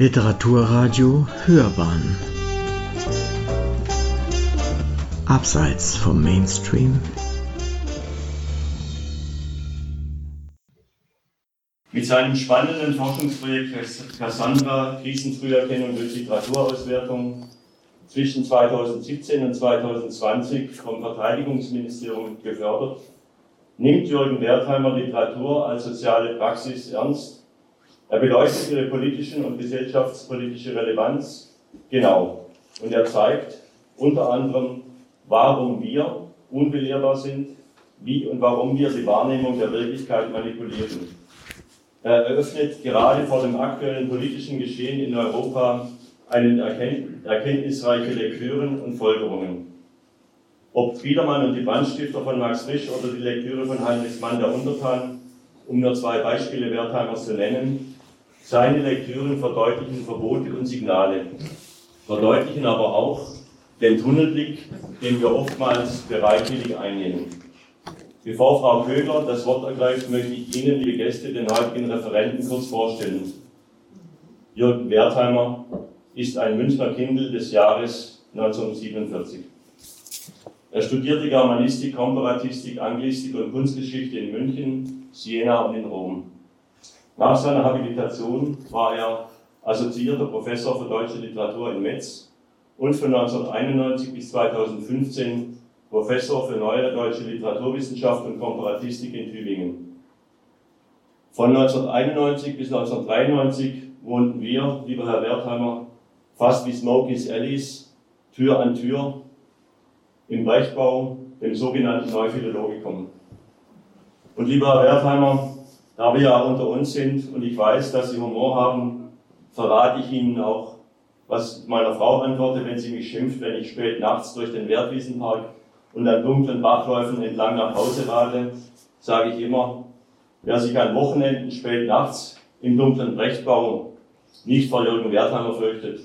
Literaturradio Hörbahn. Abseits vom Mainstream. Mit seinem spannenden Forschungsprojekt Cassandra Krisenfrüherkennung durch Literaturauswertung zwischen 2017 und 2020 vom Verteidigungsministerium gefördert, nimmt Jürgen Wertheimer Literatur als soziale Praxis ernst er beleuchtet ihre politischen und gesellschaftspolitische Relevanz genau und er zeigt unter anderem, warum wir unbelehrbar sind, wie und warum wir die Wahrnehmung der Wirklichkeit manipulieren. Er eröffnet gerade vor dem aktuellen politischen Geschehen in Europa einen erkenntnisreiche Lektüren und Folgerungen. Ob Biedermann und die Brandstifter von Max Frisch oder die Lektüre von Heinrich Mann der Untertan, um nur zwei Beispiele Wertheimers zu nennen, seine Lektüren verdeutlichen Verbote und Signale, verdeutlichen aber auch den Tunnelblick, den wir oftmals bereitwillig einnehmen. Bevor Frau Köhler das Wort ergreift, möchte ich Ihnen, liebe Gäste, den heutigen Referenten kurz vorstellen. Jürgen Wertheimer ist ein Münchner Kindl des Jahres 1947. Er studierte Germanistik, Komparatistik, Anglistik und Kunstgeschichte in München, Siena und in Rom. Nach seiner Habilitation war er assoziierter Professor für deutsche Literatur in Metz und von 1991 bis 2015 Professor für neuere deutsche Literaturwissenschaft und Komparatistik in Tübingen. Von 1991 bis 1993 wohnten wir, lieber Herr Wertheimer, fast wie Smokies Alice, Tür an Tür, im Brechtbau, dem sogenannten Neuphilologikum. Und lieber Herr Wertheimer, da wir ja unter uns sind und ich weiß, dass Sie Humor haben, verrate ich Ihnen auch, was meiner Frau antworte, wenn sie mich schimpft, wenn ich spät nachts durch den Wertwiesenpark und an dunklen Bachläufen entlang nach Hause rade, sage ich immer, wer sich an Wochenenden spät nachts im dunklen Brechtbau nicht vor Jürgen Wertheimer fürchtet,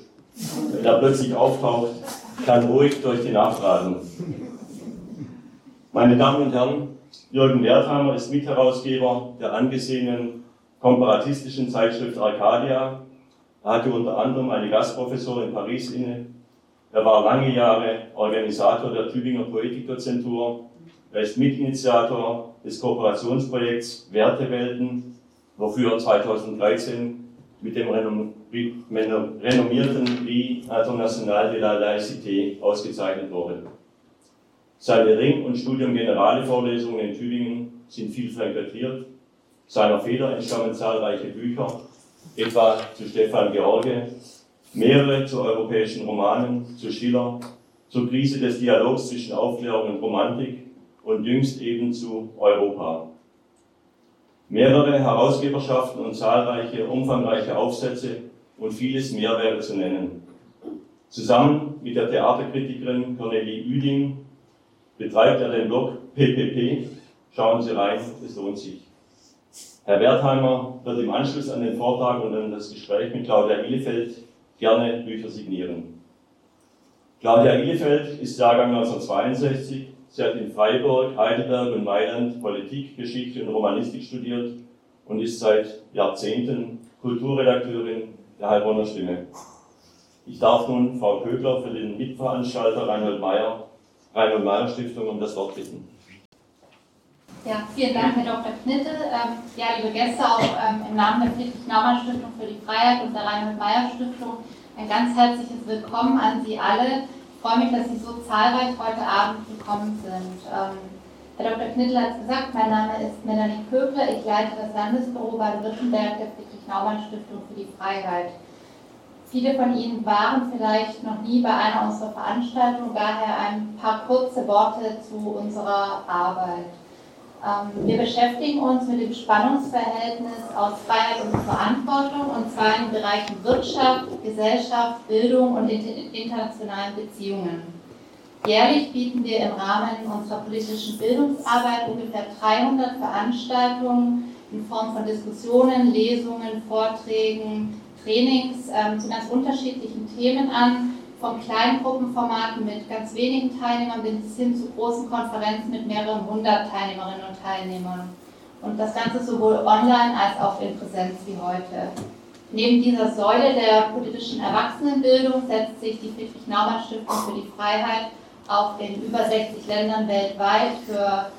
wenn er plötzlich auftaucht, kann ruhig durch die Nacht radeln. Meine Damen und Herren, Jürgen Wertheimer ist Mitherausgeber der angesehenen komparatistischen Zeitschrift Arcadia. Er hatte unter anderem eine Gastprofessur in Paris inne. Er war lange Jahre Organisator der Tübinger Poetikdozentur. Er ist Mitinitiator des Kooperationsprojekts Wertewelten, wofür er 2013 mit dem renommierten Prix International de la Laïcité ausgezeichnet wurde. Seine Ring- und Studium Generale Vorlesungen in Tübingen sind viel frequentiert. Seiner Feder entstammen zahlreiche Bücher, etwa zu Stefan George, mehrere zu europäischen Romanen, zu Schiller, zur Krise des Dialogs zwischen Aufklärung und Romantik und jüngst eben zu Europa. Mehrere Herausgeberschaften und zahlreiche umfangreiche Aufsätze und vieles mehr wäre zu nennen. Zusammen mit der Theaterkritikerin Cornelie Üding betreibt er den Blog PPP. Schauen Sie rein, es lohnt sich. Herr Wertheimer wird im Anschluss an den Vortrag und an das Gespräch mit Claudia Ihlefeld gerne Bücher signieren. Claudia Ihlefeld ist Jahrgang 1962. Sie hat in Freiburg, Heidelberg und Mailand Politik, Geschichte und Romanistik studiert und ist seit Jahrzehnten Kulturredakteurin der Heilbronner Stimme. Ich darf nun Frau Kögler für den Mitveranstalter Reinhold Mayer Reinhold Meyer Stiftung um das Wort bitten. Ja, vielen Dank, Herr Dr. Knittel. Ähm, ja, liebe Gäste, auch ähm, im Namen der Friedrich-Naumann-Stiftung für die Freiheit und der Reinhold Meyer Stiftung ein ganz herzliches Willkommen an Sie alle. Ich freue mich, dass Sie so zahlreich heute Abend gekommen sind. Ähm, Herr Dr. Knittel hat es gesagt, mein Name ist Melanie Köble. Ich leite das Landesbüro Baden-Württemberg der Friedrich-Naumann-Stiftung für die Freiheit. Viele von Ihnen waren vielleicht noch nie bei einer unserer Veranstaltungen, daher ein paar kurze Worte zu unserer Arbeit. Ähm, wir beschäftigen uns mit dem Spannungsverhältnis aus Freiheit und Verantwortung und zwar in den Bereichen Wirtschaft, Gesellschaft, Bildung und internationalen Beziehungen. Jährlich bieten wir im Rahmen unserer politischen Bildungsarbeit ungefähr 300 Veranstaltungen in Form von Diskussionen, Lesungen, Vorträgen, Trainings ähm, zu ganz unterschiedlichen Themen an, von Kleingruppenformaten mit ganz wenigen Teilnehmern bis hin zu großen Konferenzen mit mehreren hundert Teilnehmerinnen und Teilnehmern. Und das Ganze sowohl online als auch in Präsenz wie heute. Neben dieser Säule der politischen Erwachsenenbildung setzt sich die Friedrich-Naumann-Stiftung für die Freiheit auch in über 60 Ländern weltweit für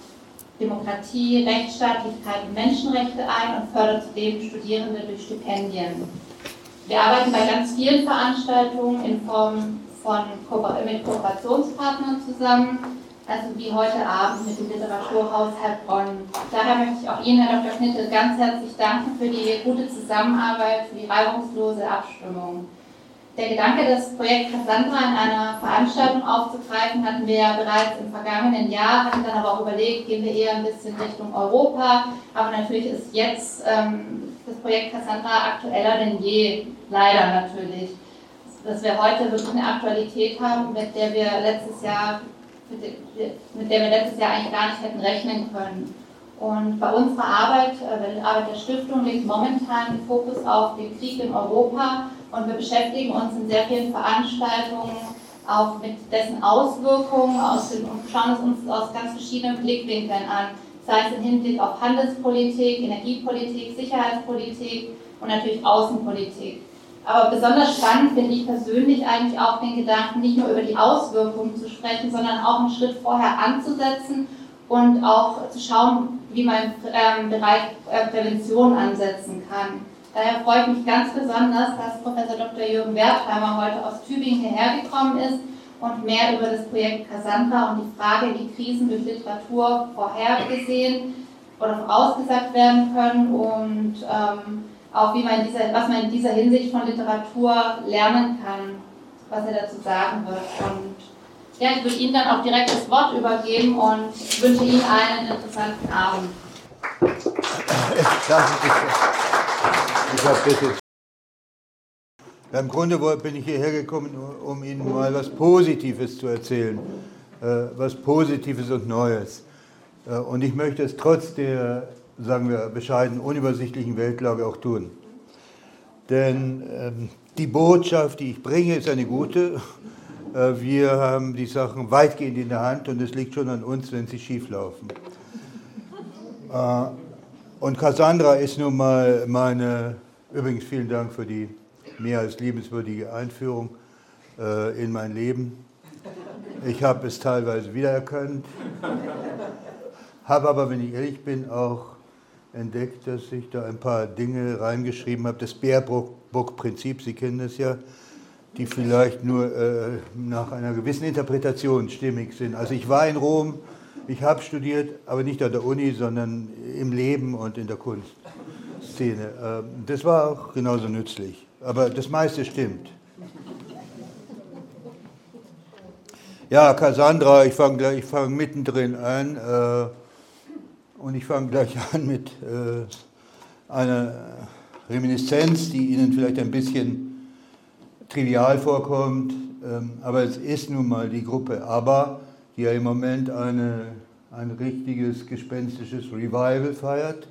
Demokratie, Rechtsstaatlichkeit und Menschenrechte ein und fördert zudem Studierende durch Stipendien. Wir arbeiten bei ganz vielen Veranstaltungen in Form von mit Kooperationspartnern zusammen, also wie heute Abend mit dem Literaturhaus Heilbronn. Daher möchte ich auch Ihnen, Herr Dr. Knitte, ganz herzlich danken für die gute Zusammenarbeit, für die reibungslose Abstimmung. Der Gedanke, das Projekt Cassandra in einer Veranstaltung aufzugreifen, hatten wir ja bereits im vergangenen Jahr, hatten dann aber auch überlegt, gehen wir eher ein bisschen Richtung Europa. Aber natürlich ist jetzt ähm, das Projekt Cassandra aktueller denn je, leider natürlich. Dass wir heute wirklich eine Aktualität haben, mit der wir letztes Jahr, mit der wir letztes Jahr eigentlich gar nicht hätten rechnen können. Und bei unserer Arbeit, äh, bei der Arbeit der Stiftung, liegt momentan Fokus auf den Krieg in Europa und wir beschäftigen uns in sehr vielen Veranstaltungen auch mit dessen Auswirkungen aus dem, und schauen es uns aus ganz verschiedenen Blickwinkeln an, sei es im Hinblick auf Handelspolitik, Energiepolitik, Sicherheitspolitik und natürlich Außenpolitik. Aber besonders spannend finde ich persönlich eigentlich auch den Gedanken, nicht nur über die Auswirkungen zu sprechen, sondern auch einen Schritt vorher anzusetzen und auch zu schauen, wie man im ähm, Bereich äh, Prävention ansetzen kann. Daher freut mich ganz besonders, dass Professor Dr. Jürgen Wertheimer heute aus Tübingen hierher gekommen ist und mehr über das Projekt Cassandra und die Frage, wie Krisen durch Literatur vorhergesehen oder vorausgesagt werden können und ähm, auch wie man dieser, was man in dieser Hinsicht von Literatur lernen kann, was er dazu sagen wird. Und ja, ich würde Ihnen dann auch direkt das Wort übergeben und wünsche Ihnen einen interessanten Abend. Ich habe das jetzt. Im Grunde bin ich hierher gekommen, um Ihnen mal was Positives zu erzählen, äh, was Positives und Neues. Äh, und ich möchte es trotz der, sagen wir, bescheiden unübersichtlichen Weltlage auch tun. Denn ähm, die Botschaft, die ich bringe, ist eine gute. Äh, wir haben die Sachen weitgehend in der Hand und es liegt schon an uns, wenn sie schief laufen. Und Cassandra ist nun mal meine Übrigens vielen Dank für die mehr als liebenswürdige Einführung äh, in mein Leben. Ich habe es teilweise wiedererkannt, habe aber, wenn ich ehrlich bin, auch entdeckt, dass ich da ein paar Dinge reingeschrieben habe. Das Baerbrook-Prinzip, Sie kennen das ja, die vielleicht nur äh, nach einer gewissen Interpretation stimmig sind. Also ich war in Rom, ich habe studiert, aber nicht an der Uni, sondern im Leben und in der Kunst. Szene. Ähm, das war auch genauso nützlich. Aber das meiste stimmt. Ja, Cassandra, ich fange gleich, ich fange mittendrin an äh, und ich fange gleich an mit äh, einer Reminiszenz, die Ihnen vielleicht ein bisschen trivial vorkommt, ähm, aber es ist nun mal die Gruppe ABBA, die ja im Moment eine, ein richtiges gespenstisches Revival feiert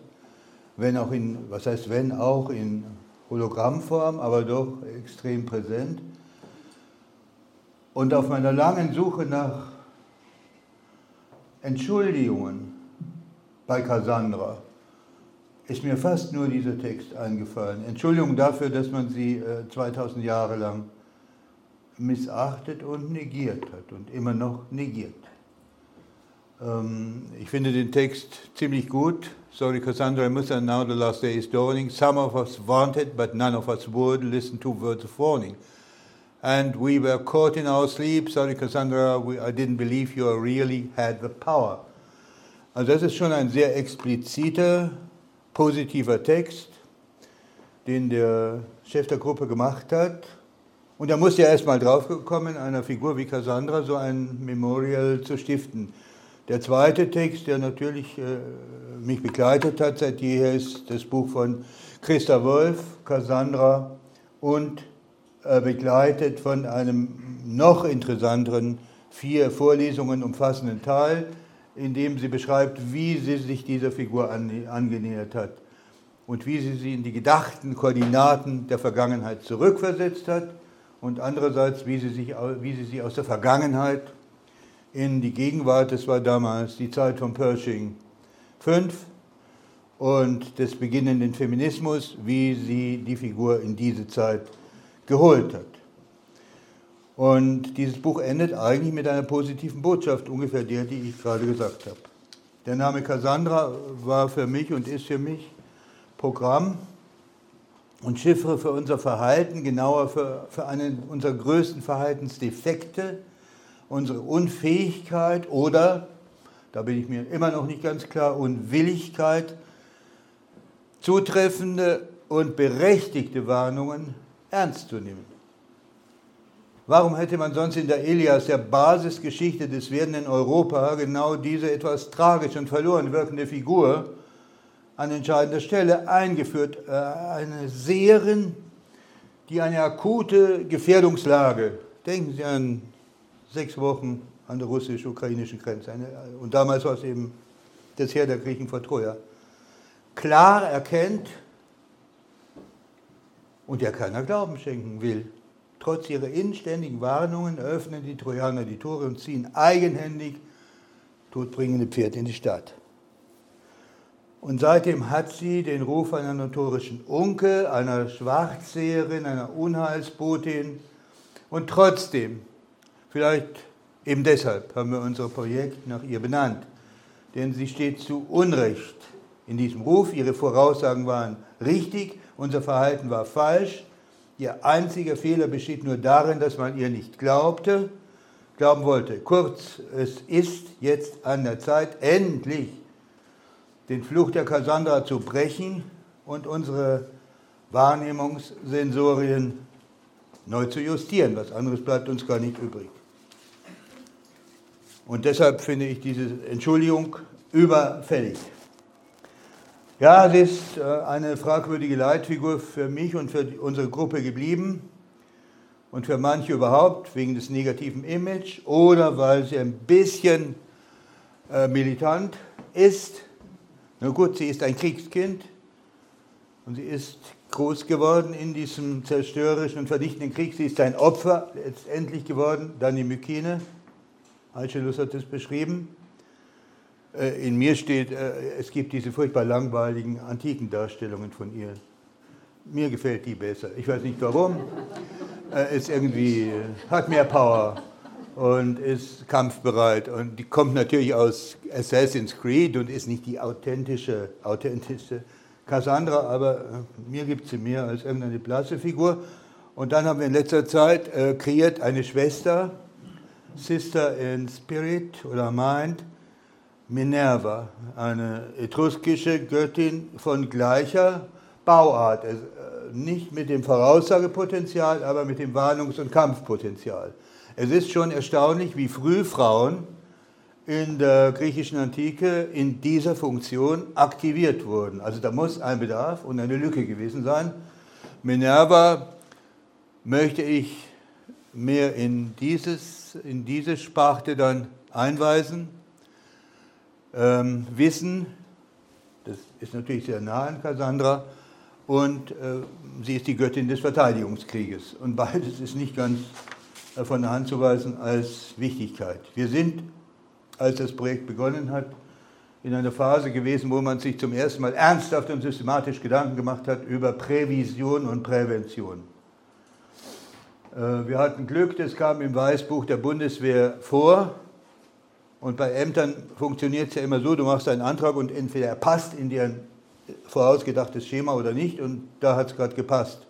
wenn auch in, was heißt wenn auch in Hologrammform, aber doch extrem präsent. Und auf meiner langen Suche nach Entschuldigungen bei Cassandra ist mir fast nur dieser Text eingefallen. Entschuldigung dafür, dass man sie 2000 äh, Jahre lang missachtet und negiert hat und immer noch negiert. Ähm, ich finde den Text ziemlich gut. Sorry, Cassandra Musa, now the last day is dawning. Some of us wanted, but none of us would listen to words of warning. And we were caught in our sleep. Sorry, Cassandra, we, I didn't believe you really had the power. Also das ist schon ein sehr expliziter, positiver Text, den der Chef der Gruppe gemacht hat. Und er musste ja erstmal draufgekommen, einer Figur wie Cassandra so ein Memorial zu stiften. Der zweite Text, der natürlich äh, mich begleitet hat seit jeher, ist das Buch von Christa Wolf, Cassandra und äh, begleitet von einem noch interessanteren, vier Vorlesungen umfassenden Teil, in dem sie beschreibt, wie sie sich dieser Figur angenähert hat und wie sie sie in die gedachten Koordinaten der Vergangenheit zurückversetzt hat und andererseits, wie sie, sich, wie sie sie aus der Vergangenheit in die Gegenwart, das war damals die Zeit von Pershing 5, und des beginnenden Feminismus, wie sie die Figur in diese Zeit geholt hat. Und dieses Buch endet eigentlich mit einer positiven Botschaft, ungefähr der, die ich gerade gesagt habe. Der Name Cassandra war für mich und ist für mich Programm und Chiffre für unser Verhalten, genauer für, für einen unserer größten Verhaltensdefekte, unsere Unfähigkeit oder, da bin ich mir immer noch nicht ganz klar, Unwilligkeit, zutreffende und berechtigte Warnungen ernst zu nehmen. Warum hätte man sonst in der Elias, der Basisgeschichte des werdenden Europa, genau diese etwas tragisch und verloren wirkende Figur an entscheidender Stelle eingeführt? Äh, eine Seherin, die eine akute Gefährdungslage, denken Sie an sechs Wochen an der russisch-ukrainischen Grenze, und damals war es eben das Heer der Griechen vor Troja, klar erkennt und der keiner Glauben schenken will. Trotz ihrer inständigen Warnungen öffnen die Trojaner die Tore und ziehen eigenhändig todbringende Pferde in die Stadt. Und seitdem hat sie den Ruf einer notorischen Unke, einer Schwarzseherin, einer Unheilsbotin. Und trotzdem, vielleicht eben deshalb haben wir unser Projekt nach ihr benannt, denn sie steht zu Unrecht in diesem Ruf. Ihre Voraussagen waren richtig, unser Verhalten war falsch. Ihr einziger Fehler besteht nur darin, dass man ihr nicht glaubte, glauben wollte. Kurz, es ist jetzt an der Zeit, endlich den Fluch der Cassandra zu brechen und unsere Wahrnehmungssensorien neu zu justieren. Was anderes bleibt uns gar nicht übrig. Und deshalb finde ich diese Entschuldigung überfällig. Ja, sie ist äh, eine fragwürdige Leitfigur für mich und für unsere Gruppe geblieben und für manche überhaupt wegen des negativen Image oder weil sie ein bisschen äh, militant ist. Na gut, sie ist ein Kriegskind und sie ist groß geworden in diesem zerstörerischen und vernichtenden Krieg. Sie ist ein Opfer letztendlich geworden, dann die Mykene. Aeschylus hat es beschrieben. Äh, in mir steht, äh, es gibt diese furchtbar langweiligen antiken Darstellungen von ihr. Mir gefällt die besser. Ich weiß nicht warum. Äh, ist irgendwie, hat mehr Power und ist kampfbereit. Und die kommt natürlich aus Assassin's Creed und ist nicht die authentische, authentische Cassandra, aber mir gibt sie mehr als irgendeine blasse Figur. Und dann haben wir in letzter Zeit kreiert eine Schwester, Sister in Spirit oder Mind, Minerva, eine etruskische Göttin von gleicher Bauart, äh, nicht mit dem Voraussagepotenzial, aber mit dem Warnungs- und Kampfpotenzial. Es ist schon erstaunlich, wie früh Frauen in der griechischen Antike in dieser Funktion aktiviert wurden. Also da muss ein Bedarf und eine Lücke gewesen sein. Minerva möchte ich mehr in, dieses, in diese Sparte dann einweisen ähm, Wissen, das ist natürlich sehr nah an Cassandra, und äh, sie ist die Göttin des Verteidigungskrieges. Und beides ist nicht ganz äh, von der Hand zu weisen als Wichtigkeit. Wir sind, als das Projekt begonnen hat, in einer Phase gewesen, wo man sich zum ersten Mal ernsthaft und systematisch Gedanken gemacht hat über Prävision und Prävention. Äh, wir hatten Glück, das kam im Weißbuch der Bundeswehr vor, und bei Ämtern funktioniert es ja immer so, du machst einen Antrag und entweder er passt in dir vorausgedachtes Schema oder nicht und da hat es gerade gepasst.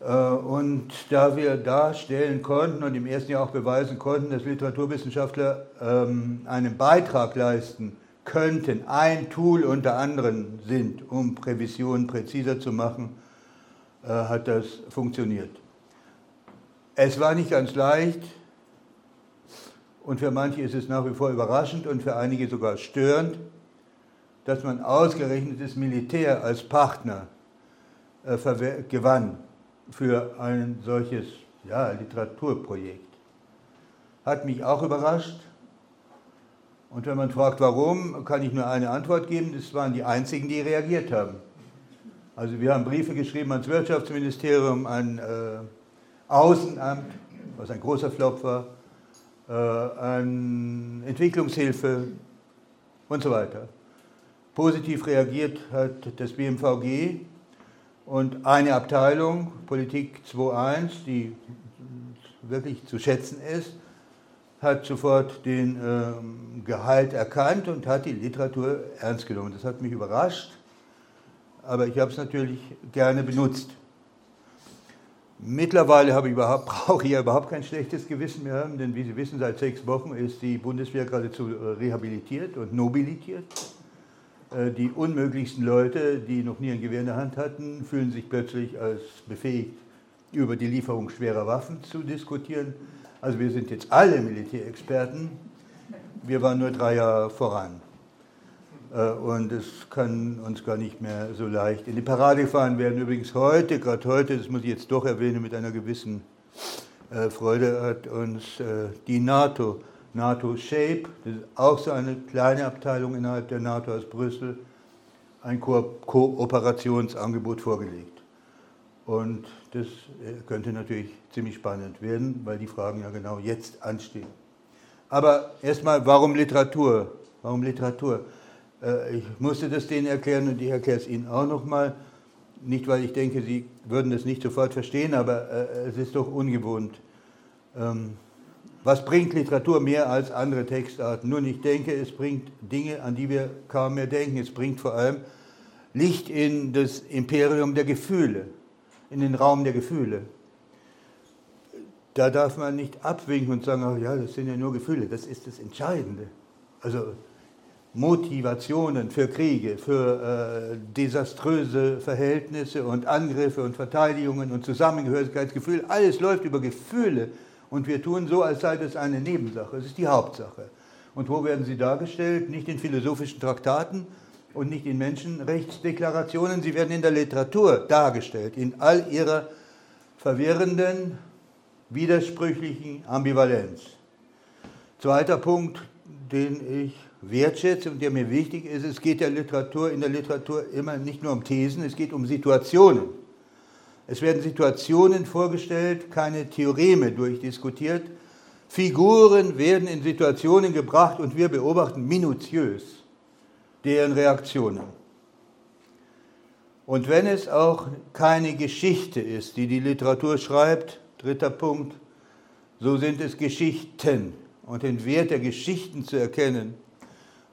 Äh, und da wir darstellen konnten und im ersten Jahr auch beweisen konnten, dass Literaturwissenschaftler ähm, einen Beitrag leisten könnten, ein Tool unter anderem sind, um Prävisionen präziser zu machen, hat das funktioniert. Es war nicht ganz leicht, und für manche ist es nach wie vor überraschend und für einige sogar störend, dass man ausgerechnet das Militär als Partner äh, gewann für ein solches ja, Literaturprojekt. Hat mich auch überrascht. Und wenn man fragt, warum, kann ich nur eine Antwort geben. Das waren die einzigen, die reagiert haben. Also wir haben Briefe geschrieben ans Wirtschaftsministerium, an äh, Außenamt, was ein großer Flop war, äh, an Entwicklungshilfe und so weiter. Positiv reagiert hat das BMVG und eine Abteilung, Politik 2.1, die wirklich zu schätzen ist, hat sofort den ähm, Gehalt erkannt und hat die Literatur ernst genommen. Das hat mich überrascht, aber ich habe es natürlich gerne benutzt. Mittlerweile habe ich überhaupt, brauche ich ja überhaupt kein schlechtes Gewissen mehr denn wie Sie wissen, seit sechs Wochen ist die Bundeswehr geradezu äh, rehabilitiert und nobilitiert. Äh, die unmöglichsten Leute, die noch nie ein Gewehr in der Hand hatten, fühlen sich plötzlich als befähigt, über die Lieferung schwerer Waffen zu diskutieren. Also wir sind jetzt alle Militärexperten. Wir waren nur drei Jahre voran. Äh, und es kann uns gar nicht mehr so leicht in die Parade gefahren werden. Übrigens heute, gerade heute, das muss ich jetzt doch erwähnen, mit einer gewissen äh, Freude hat uns die NATO NATO Shape, das ist auch so eine kleine Abteilung innerhalb der NATO aus Brüssel, ein Ko Kooperationsangebot vorgelegt. Und das äh, könnte natürlich ziemlich spannend werden, weil die Fragen ja genau jetzt anstehen. Aber erstmal, warum Literatur? Warum Literatur? Äh, ich musste das denen erklären und ich erkläre es Ihnen auch nochmal. Nicht, weil ich denke, Sie würden das nicht sofort verstehen, aber äh, es ist doch ungewohnt. Ähm, was bringt Literatur mehr als andere Textarten? Nun, ich denke, es bringt Dinge, an die wir kaum mehr denken. Es bringt vor allem Licht in das Imperium der Gefühle, in den Raum der Gefühle. Da darf man nicht abwinken und sagen, ach ja, das sind ja nur Gefühle. Das ist das Entscheidende. Also Motivationen für Kriege, für äh, desaströse Verhältnisse und Angriffe und Verteidigungen und Zusammengehörigkeitsgefühl, alles läuft über Gefühle und wir tun so, als sei das eine Nebensache. Es ist die Hauptsache. Und wo werden sie dargestellt? Nicht in philosophischen Traktaten und nicht in Menschenrechtsdeklarationen, sie werden in der Literatur dargestellt, in all ihrer verwirrenden, widersprüchlichen Ambivalenz. Zweiter Punkt, den ich wertschätze und der mir wichtig ist, es geht der Literatur, in der Literatur immer nicht nur um Thesen, es geht um Situationen. Es werden Situationen vorgestellt, keine Theoreme durchdiskutiert. Figuren werden in Situationen gebracht und wir beobachten minutiös deren Reaktionen. Und wenn es auch keine Geschichte ist, die die Literatur schreibt, dritter Punkt, so sind es Geschichten. Und den Wert der Geschichten zu erkennen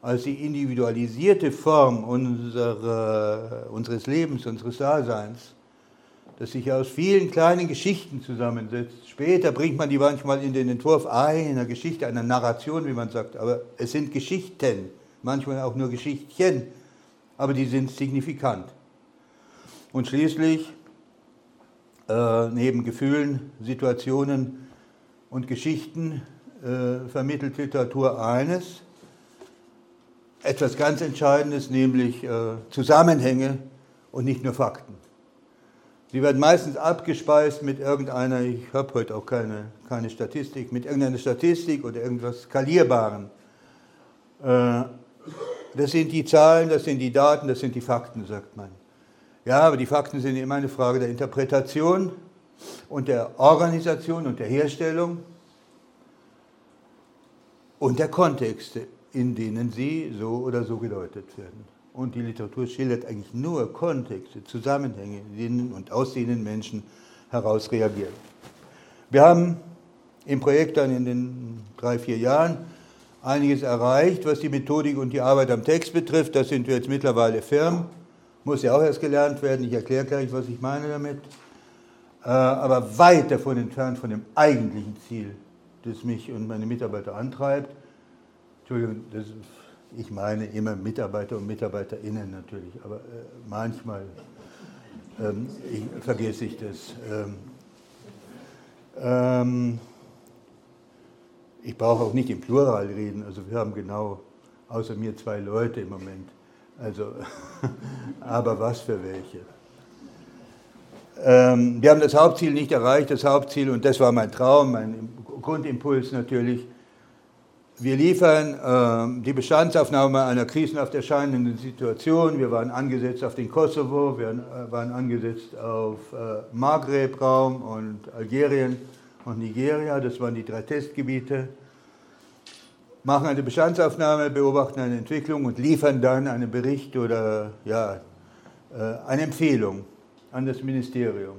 als die individualisierte Form unserer, unseres Lebens, unseres Daseins, das sich aus vielen kleinen Geschichten zusammensetzt. Später bringt man die manchmal in den Entwurf einer Geschichte, einer Narration, wie man sagt. Aber es sind Geschichten, manchmal auch nur Geschichtchen, aber die sind signifikant. Und schließlich, äh, neben Gefühlen, Situationen und Geschichten, äh, vermittelt Literatur eines, etwas ganz Entscheidendes, nämlich äh, Zusammenhänge und nicht nur Fakten. Sie werden meistens abgespeist mit irgendeiner, ich habe heute auch keine, keine Statistik, mit irgendeiner Statistik oder irgendwas Skalierbaren. Äh, das sind die Zahlen, das sind die Daten, das sind die Fakten, sagt man. Ja, aber die Fakten sind immer eine Frage der Interpretation und der Organisation und der Herstellung und der Kontexte, in denen sie so oder so gedeutet werden. Und die Literatur schildert eigentlich nur Kontexte, Zusammenhänge, in denen und aus denen Menschen heraus reagieren. Wir haben im Projekt dann in den drei, vier Jahren einiges erreicht, was die Methodik und die Arbeit am Text betrifft. Das sind wir jetzt mittlerweile firm. Muss ja auch erst gelernt werden. Ich erkläre gleich, was ich meine damit. Äh, aber weit davon entfernt von dem eigentlichen Ziel, das mich und meine Mitarbeiter antreibt. Entschuldigung, das ich meine immer Mitarbeiter und Mitarbeiterinnen natürlich, aber äh, manchmal ähm, ich, vergesse ich das. Ähm, ähm, ich brauche auch nicht im Plural reden, also wir haben genau außer mir zwei Leute im Moment. Also, aber was für welche. Ähm, wir haben das Hauptziel nicht erreicht, das Hauptziel, und das war mein Traum, mein Grundimpuls natürlich, wir liefern äh, die Bestandsaufnahme einer krisenhaft erscheinenden Situation. Wir waren angesetzt auf den Kosovo, wir äh, waren angesetzt auf äh, Maghreb-Raum und Algerien und Nigeria. Das waren die drei Testgebiete. machen eine Bestandsaufnahme, beobachten eine Entwicklung und liefern dann einen Bericht oder ja, äh, eine Empfehlung an das Ministerium.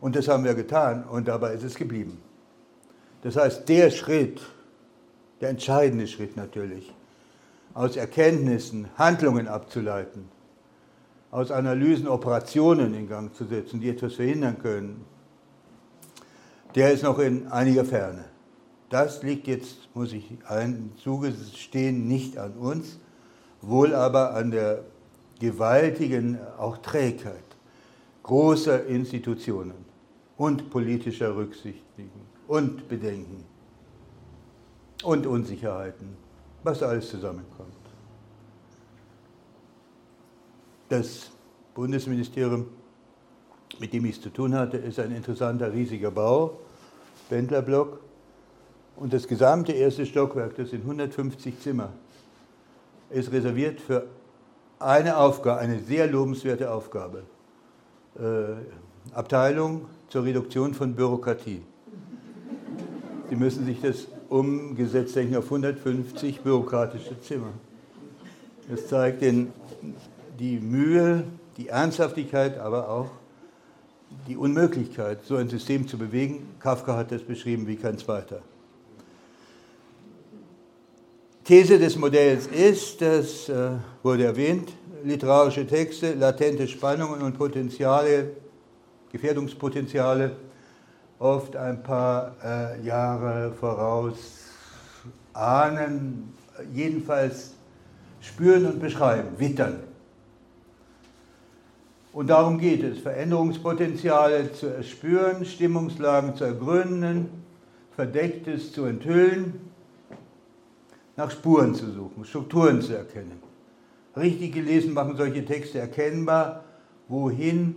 Und das haben wir getan und dabei ist es geblieben. Das heißt, der Schritt, der entscheidende Schritt natürlich, aus Erkenntnissen Handlungen abzuleiten, aus Analysen Operationen in Gang zu setzen, die etwas verhindern können, der ist noch in einiger Ferne. Das liegt jetzt, muss ich zugestehen, nicht an uns, wohl aber an der gewaltigen auch Trägheit großer Institutionen und politischer Rücksichtigen und Bedenken und Unsicherheiten, was alles zusammenkommt. Das Bundesministerium, mit dem ich es zu tun hatte, ist ein interessanter, riesiger Bau, Pendlerblock. Und das gesamte erste Stockwerk, das sind 150 Zimmer, ist reserviert für eine Aufgabe, eine sehr lobenswerte Aufgabe. Äh, Abteilung zur Reduktion von Bürokratie. Sie müssen sich das umgesetzt denken auf 150 bürokratische Zimmer. Das zeigt den, die Mühe, die Ernsthaftigkeit, aber auch die Unmöglichkeit, so ein System zu bewegen. Kafka hat das beschrieben wie kein zweiter. These des Modells ist, das äh, wurde erwähnt, literarische Texte, latente Spannungen und Potenziale, Gefährdungspotenziale oft ein paar äh, Jahre voraus ahnen, jedenfalls spüren und beschreiben, wittern. Und darum geht es, Veränderungspotenziale zu erspüren, Stimmungslagen zu ergründen, Verdecktes zu enthüllen, nach Spuren zu suchen, Strukturen zu erkennen. Richtig gelesen machen solche Texte erkennbar, wohin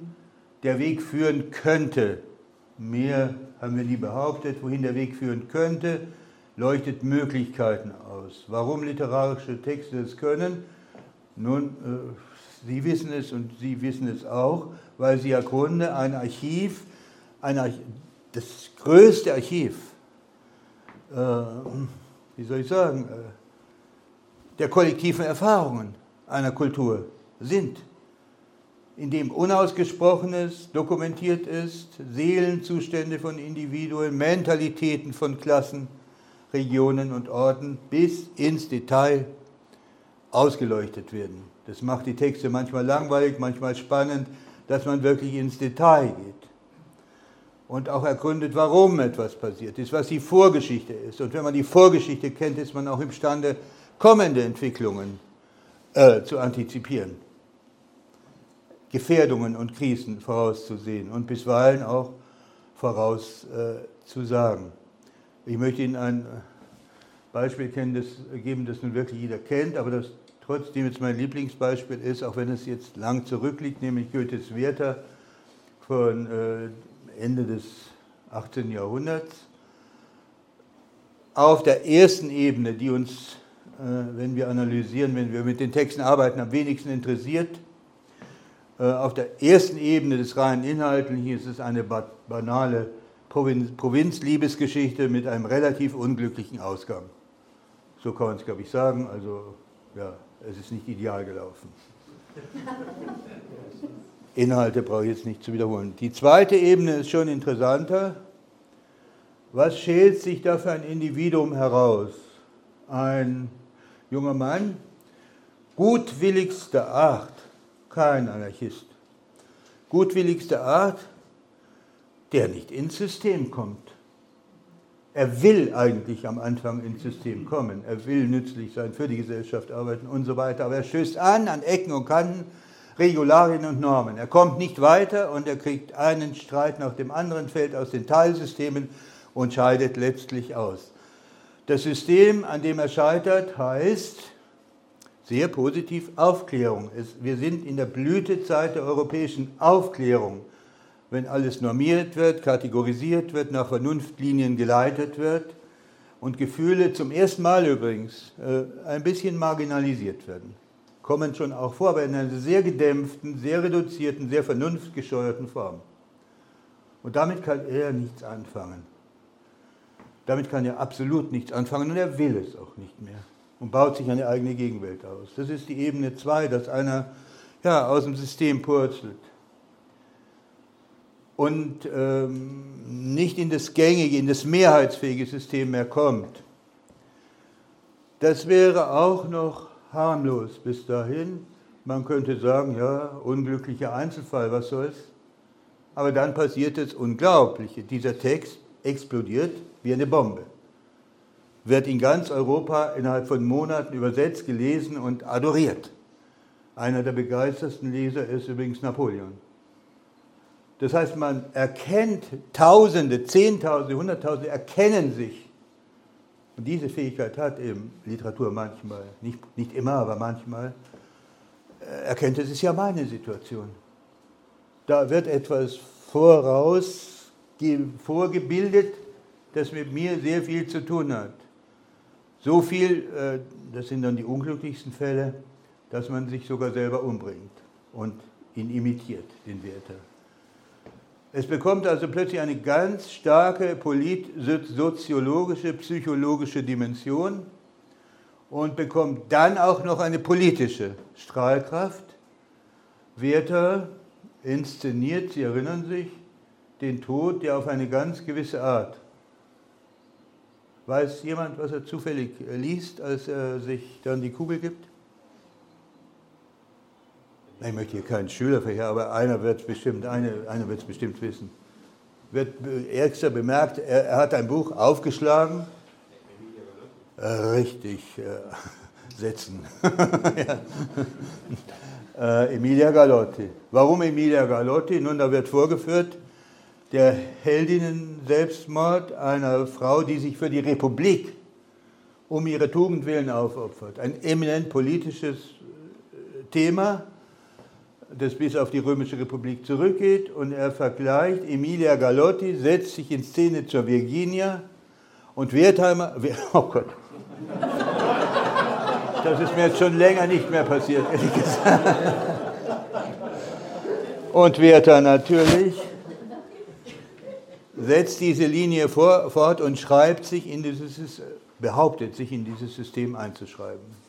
der Weg führen könnte. Mehr haben wir nie behauptet, wohin der Weg führen könnte, leuchtet Möglichkeiten aus. Warum literarische Texte es können? Nun, äh, Sie wissen es und Sie wissen es auch, weil Sie ja Grunde ein Archiv, ein Archiv das größte Archiv, äh, wie soll ich sagen, äh, der kollektiven Erfahrungen einer Kultur sind, in dem Unausgesprochenes dokumentiert ist, Seelenzustände von Individuen, Mentalitäten von Klassen, Regionen und Orten bis ins Detail ausgeleuchtet werden. Das macht die Texte manchmal langweilig, manchmal spannend, dass man wirklich ins Detail geht und auch ergründet, warum etwas passiert ist, was die Vorgeschichte ist. Und wenn man die Vorgeschichte kennt, ist man auch imstande, kommende Entwicklungen äh, zu antizipieren, Gefährdungen und Krisen vorauszusehen und bisweilen auch vorauszusagen. Ich möchte Ihnen ein Beispiel das, geben, das nun wirklich jeder kennt, aber das trotzdem jetzt mein Lieblingsbeispiel ist, auch wenn es jetzt lang zurückliegt, nämlich Goethes Werther von äh, Ende des 18. Jahrhunderts. Auf der ersten Ebene, die uns äh, wenn wir analysieren, wenn wir mit den Texten arbeiten, am wenigsten interessiert. Äh, auf der ersten Ebene des reinen Inhaltlichen ist es eine banale Provinzliebesgeschichte mit einem relativ unglücklichen Ausgang. So kann man es, glaube ich, sagen. Also, ja, es ist nicht ideal gelaufen. Inhalte brauche ich jetzt nicht zu wiederholen. Die zweite Ebene ist schon interessanter. Was schält sich da für ein Individuum heraus? Ein junger Mann, gutwilligster Art, kein Anarchist, gutwilligster Art, der nicht ins System kommt. Er will eigentlich am Anfang ins System kommen, er will nützlich sein, für die Gesellschaft arbeiten und so weiter, aber er stößt an an Ecken und Kanten, Regularien und Normen. Er kommt nicht weiter und er kriegt einen Streit nach dem anderen, fällt aus den Teilsystemen und scheidet letztlich aus. Das System, an dem er scheitert, heißt sehr positiv Aufklärung. wir sind in der Blütezeit der europäischen Aufklärung, wenn alles normiert wird, kategorisiert wird, nach Vernunftlinien geleitet wird und Gefühle zum ersten Mal übrigens äh, ein bisschen marginalisiert werden. Kommen schon auch vor, aber in einer sehr gedämpften, sehr reduzierten, sehr vernunftgesteuerten Form. Und damit kann er nichts anfangen. Damit kann er absolut nichts anfangen und er will es auch nicht mehr und baut sich eine eigene Gegenwelt aus. Das ist die Ebene 2, dass einer ja, aus dem System purzelt und ähm, nicht in das gängige, in das mehrheitsfähige System mehr kommt. Das wäre auch noch harmlos bis dahin. Man könnte sagen, ja, unglücklicher Einzelfall, was soll's? Aber dann passiert das Unglaubliche. Dieser Text explodiert wie eine Bombe. Wird in ganz Europa innerhalb von Monaten übersetzt, gelesen und adoriert. Einer der begeistersten Leser ist übrigens Napoleon. Das heißt, man erkennt Tausende, Zehntausende, Hunderttausende erkennen sich. Und diese Fähigkeit hat eben Literatur manchmal, nicht, nicht immer, aber manchmal, äh, erkennt, es ist ja meine Situation. Da wird etwas voraus vorgebildet, das mit mir sehr viel zu tun hat. So viel, äh, das sind dann die unglücklichsten Fälle, dass man sich sogar selber umbringt und ihn imitiert, den Werther. Es bekommt also plötzlich eine ganz starke polit-soziologische, psychologische Dimension und bekommt dann auch noch eine politische Strahlkraft. Werther inszeniert, Sie erinnern sich, den Tod, der auf eine ganz gewisse Art. Weiß jemand, was er zufällig liest, als er sich dann die Kugel gibt? Ich möchte hier keinen Schüler verheeren, aber einer wird es bestimmt, eine, einer wird bestimmt wissen. Wird Erster bemerkt, er, er, hat ein Buch aufgeschlagen. Äh, richtig, äh, setzen. äh, Emilia Galotti. Warum Emilia Galotti? Nun, da wird vorgeführt, der Heldinnen-Selbstmord einer Frau, die sich für die Republik um ihre Tugend willen aufopfert. Ein eminent politisches äh, Thema das bis auf die Römische Republik zurückgeht und er vergleicht, Emilia Galotti setzt sich in Szene zur Virginia und Wertheimer, oh Gott, das ist mir jetzt schon länger nicht mehr passiert, ehrlich gesagt. Und Werther natürlich setzt diese Linie vor, fort und schreibt sich in dieses, behauptet sich in dieses System einzuschreiben.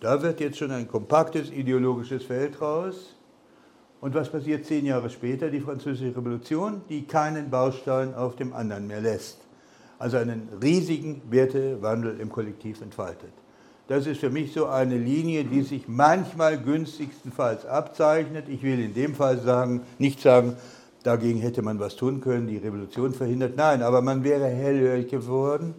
Da wird jetzt schon ein kompaktes ideologisches Feld raus. Und was passiert zehn Jahre später? Die Französische Revolution, die keinen Baustein auf dem anderen mehr lässt. Also einen riesigen Wertewandel im Kollektiv entfaltet. Das ist für mich so eine Linie, die sich manchmal günstigstenfalls abzeichnet. Ich will in dem Fall sagen, nicht sagen, dagegen hätte man was tun können, die Revolution verhindert. Nein, aber man wäre hellhörig geworden,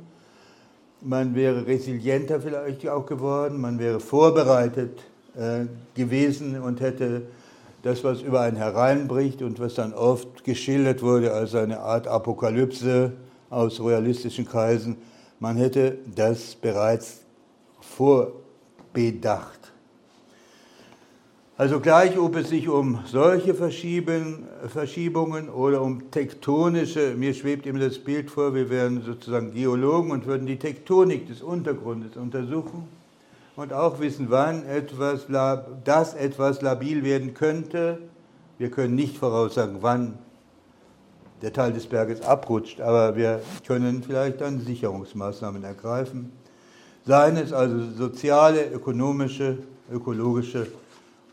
man wäre resilienter vielleicht auch geworden, man wäre vorbereitet äh, gewesen und hätte das, was über einen hereinbricht und was dann oft geschildert wurde als eine Art Apokalypse aus realistischen Kreisen, man hätte das bereits vorbedacht. Also gleich, ob es sich um solche Verschiebungen oder um tektonische, mir schwebt immer das Bild vor, wir wären sozusagen Geologen und würden die Tektonik des Untergrundes untersuchen und auch wissen, wann etwas, das etwas labil werden könnte. Wir können nicht voraussagen, wann der Teil des Berges abrutscht, aber wir können vielleicht dann Sicherungsmaßnahmen ergreifen. Seien es also soziale, ökonomische, ökologische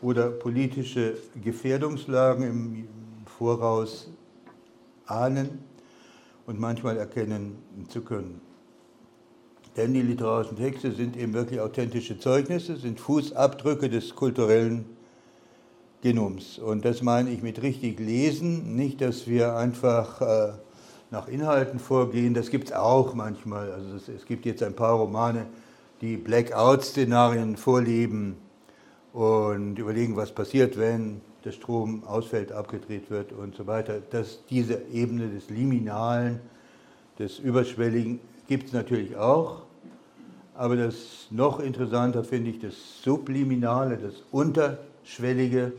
oder politische Gefährdungslagen im Voraus ahnen und manchmal erkennen zu können. Denn die literarischen Texte sind eben wirklich authentische Zeugnisse, sind Fußabdrücke des kulturellen Genoms. Und das meine ich mit richtig lesen, nicht, dass wir einfach äh, nach Inhalten vorgehen, das gibt es auch manchmal. Also es, es gibt jetzt ein paar Romane, die Blackout-Szenarien vorleben und überlegen, was passiert, wenn der Strom ausfällt, abgedreht wird und so weiter. Das, diese Ebene des Liminalen, des Überschwelligen gibt es natürlich auch. Aber das noch interessanter finde ich das Subliminale, das Unterschwellige,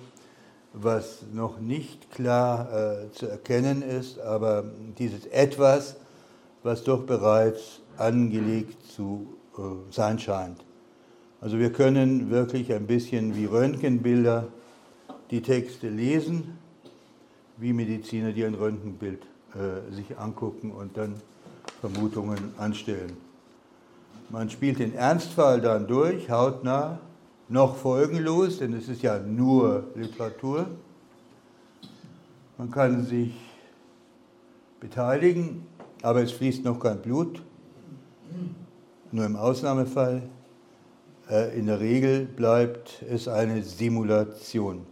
was noch nicht klar äh, zu erkennen ist, aber dieses Etwas, was doch bereits angelegt zu äh, sein scheint. Also wir können wirklich ein bisschen wie Röntgenbilder die Texte lesen, wie Mediziner, die ein Röntgenbild äh, sich angucken und dann Vermutungen anstellen. Man spielt den Ernstfall dann durch, hautnah, noch folgenlos, denn es ist ja nur Literatur. Man kann sich beteiligen, aber es fließt noch kein Blut, nur im Ausnahmefall. Äh, in der Regel bleibt es eine Simulation.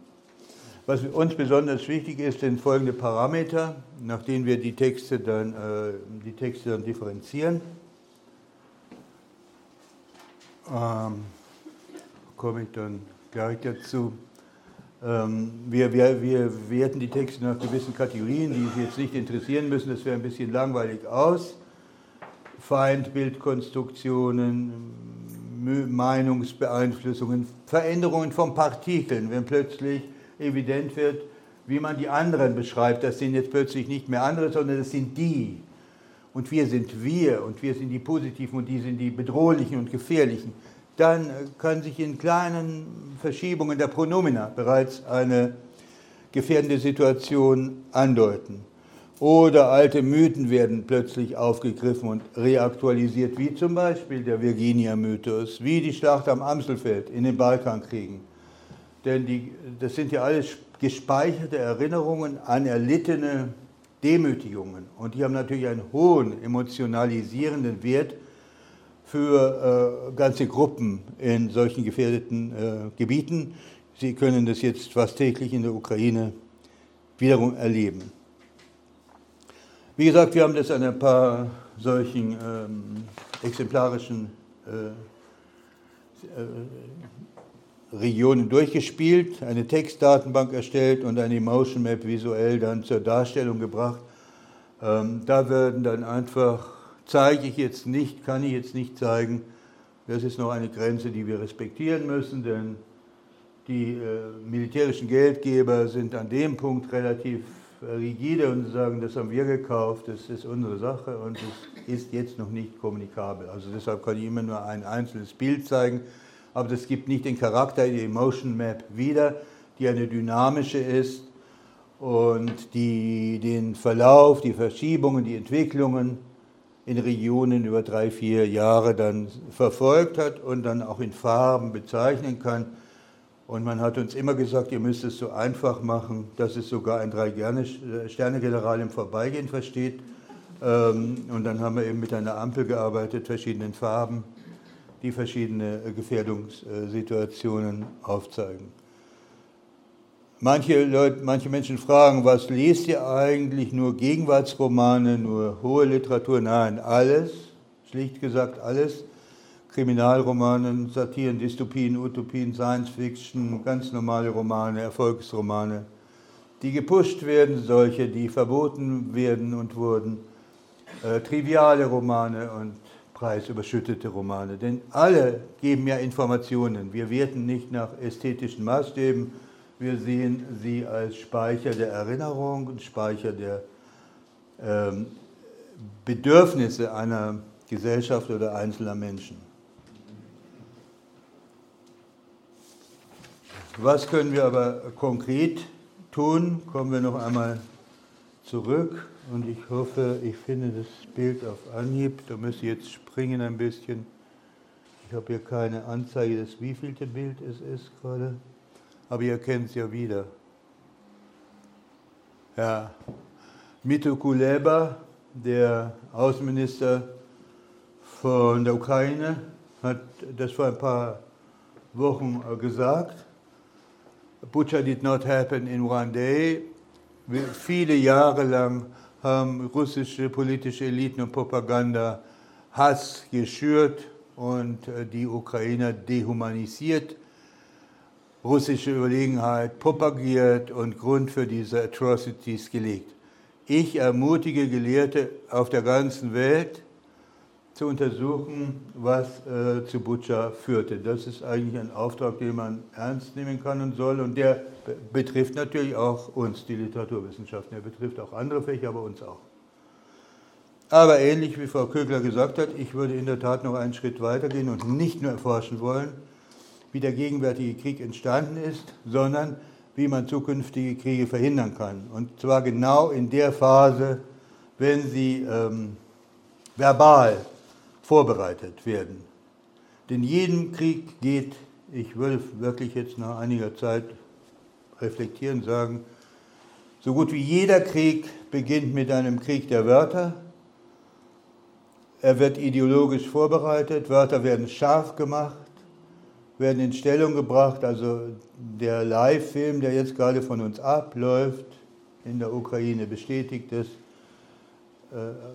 Was uns besonders wichtig ist, sind folgende Parameter, nach denen wir die Texte dann, äh, die Texte dann differenzieren. Ähm, komme ich dann gleich dazu. Ähm, wir, wir, wir werten die Texte nach gewissen Kategorien, die Sie jetzt nicht interessieren müssen, das wäre ein bisschen langweilig aus. Feindbildkonstruktionen, Meinungsbeeinflussungen, Veränderungen von Partikeln, wenn plötzlich evident wird, wie man die anderen beschreibt. Das sind jetzt plötzlich nicht mehr andere, sondern das sind die. Und wir sind wir und wir sind die positiven und die sind die bedrohlichen und gefährlichen. Dann kann sich in kleinen Verschiebungen der Pronomina bereits eine gefährdende Situation andeuten. Oder alte Mythen werden plötzlich aufgegriffen und reaktualisiert, wie zum Beispiel der Virginia-Mythos, wie die Schlacht am Amselfeld in den Balkankriegen denn die, das sind ja alles gespeicherte Erinnerungen an erlittene Demütigungen. Und die haben natürlich einen hohen emotionalisierenden Wert für äh, ganze Gruppen in solchen gefährdeten äh, Gebieten. Sie können das jetzt fast täglich in der Ukraine wiederum erleben. Wie gesagt, wir haben das an ein paar solchen ähm, exemplarischen äh, äh Regionen durchgespielt, eine Textdatenbank erstellt und eine Emotion Map visuell dann zur Darstellung gebracht. Ähm, da werden dann einfach, zeige ich jetzt nicht, kann ich jetzt nicht zeigen, das ist noch eine Grenze, die wir respektieren müssen, denn die äh, militärischen Geldgeber sind an dem Punkt relativ rigide und sagen, das haben wir gekauft, das ist unsere Sache und es ist jetzt noch nicht kommunikabel. Also deshalb kann ich immer nur ein einzelnes Bild zeigen aber das gibt nicht den Charakter der Emotion Map wieder, die eine dynamische ist und die den Verlauf, die Verschiebungen, die Entwicklungen in Regionen über drei, vier Jahre dann verfolgt hat und dann auch in Farben bezeichnen kann. Und man hat uns immer gesagt, ihr müsst es so einfach machen, dass es sogar ein Drei-Sterne-General im Vorbeigehen versteht. Ähm, und dann haben wir eben mit einer Ampel gearbeitet, verschiedenen Farben die verschiedene äh, Gefährdungssituationen aufzeigen. Manche, Leute, manche Menschen fragen, was lest ihr eigentlich? Nur Gegenwartsromane, nur hohe Literatur? Nein, alles, schlicht gesagt alles. Kriminalromane, Satiren, Dystopien, Utopien, Science Fiction, ganz normale Romane, Erfolgsromane, die gepusht werden, solche, die verboten werden und wurden, äh, triviale Romane und preisüberschüttete Romane. Denn alle geben ja Informationen. Wir werten nicht nach ästhetischen Maßstäben, wir sehen sie als Speicher der Erinnerung und Speicher der ähm, Bedürfnisse einer Gesellschaft oder einzelner Menschen. Was können wir aber konkret tun? Kommen wir noch einmal zurück und ich hoffe, ich finde das Bild auf Anhieb. Da müsste ich jetzt springen ein bisschen. Ich habe hier keine Anzeige, des wievielte Bild es ist gerade, aber ihr kennt es ja wieder. Ja, Mito Kuleba, der Außenminister von der Ukraine, hat das vor ein paar Wochen gesagt. Butcher did not happen in one day. Viele Jahre lang haben russische politische Eliten und Propaganda Hass geschürt und äh, die Ukrainer dehumanisiert, russische Überlegenheit propagiert und Grund für diese Atrocities gelegt. Ich ermutige Gelehrte auf der ganzen Welt zu untersuchen, was äh, zu Butscha führte. Das ist eigentlich ein Auftrag, den man ernst nehmen kann und soll und der betrifft natürlich auch uns, die Literaturwissenschaften. Er betrifft auch andere Fächer, aber uns auch. Aber ähnlich wie Frau Kögler gesagt hat, ich würde in der Tat noch einen Schritt weitergehen und nicht nur erforschen wollen, wie der gegenwärtige Krieg entstanden ist, sondern wie man zukünftige Kriege verhindern kann. Und zwar genau in der Phase, wenn sie ähm, verbal vorbereitet werden. Denn jedem Krieg geht, ich würde wirklich jetzt nach einiger Zeit reflektieren sagen, so gut wie jeder Krieg beginnt mit einem Krieg der Wörter. Er wird ideologisch vorbereitet, Wörter werden scharf gemacht, werden in Stellung gebracht. Also der Live-Film, der jetzt gerade von uns abläuft, in der Ukraine bestätigt es, äh,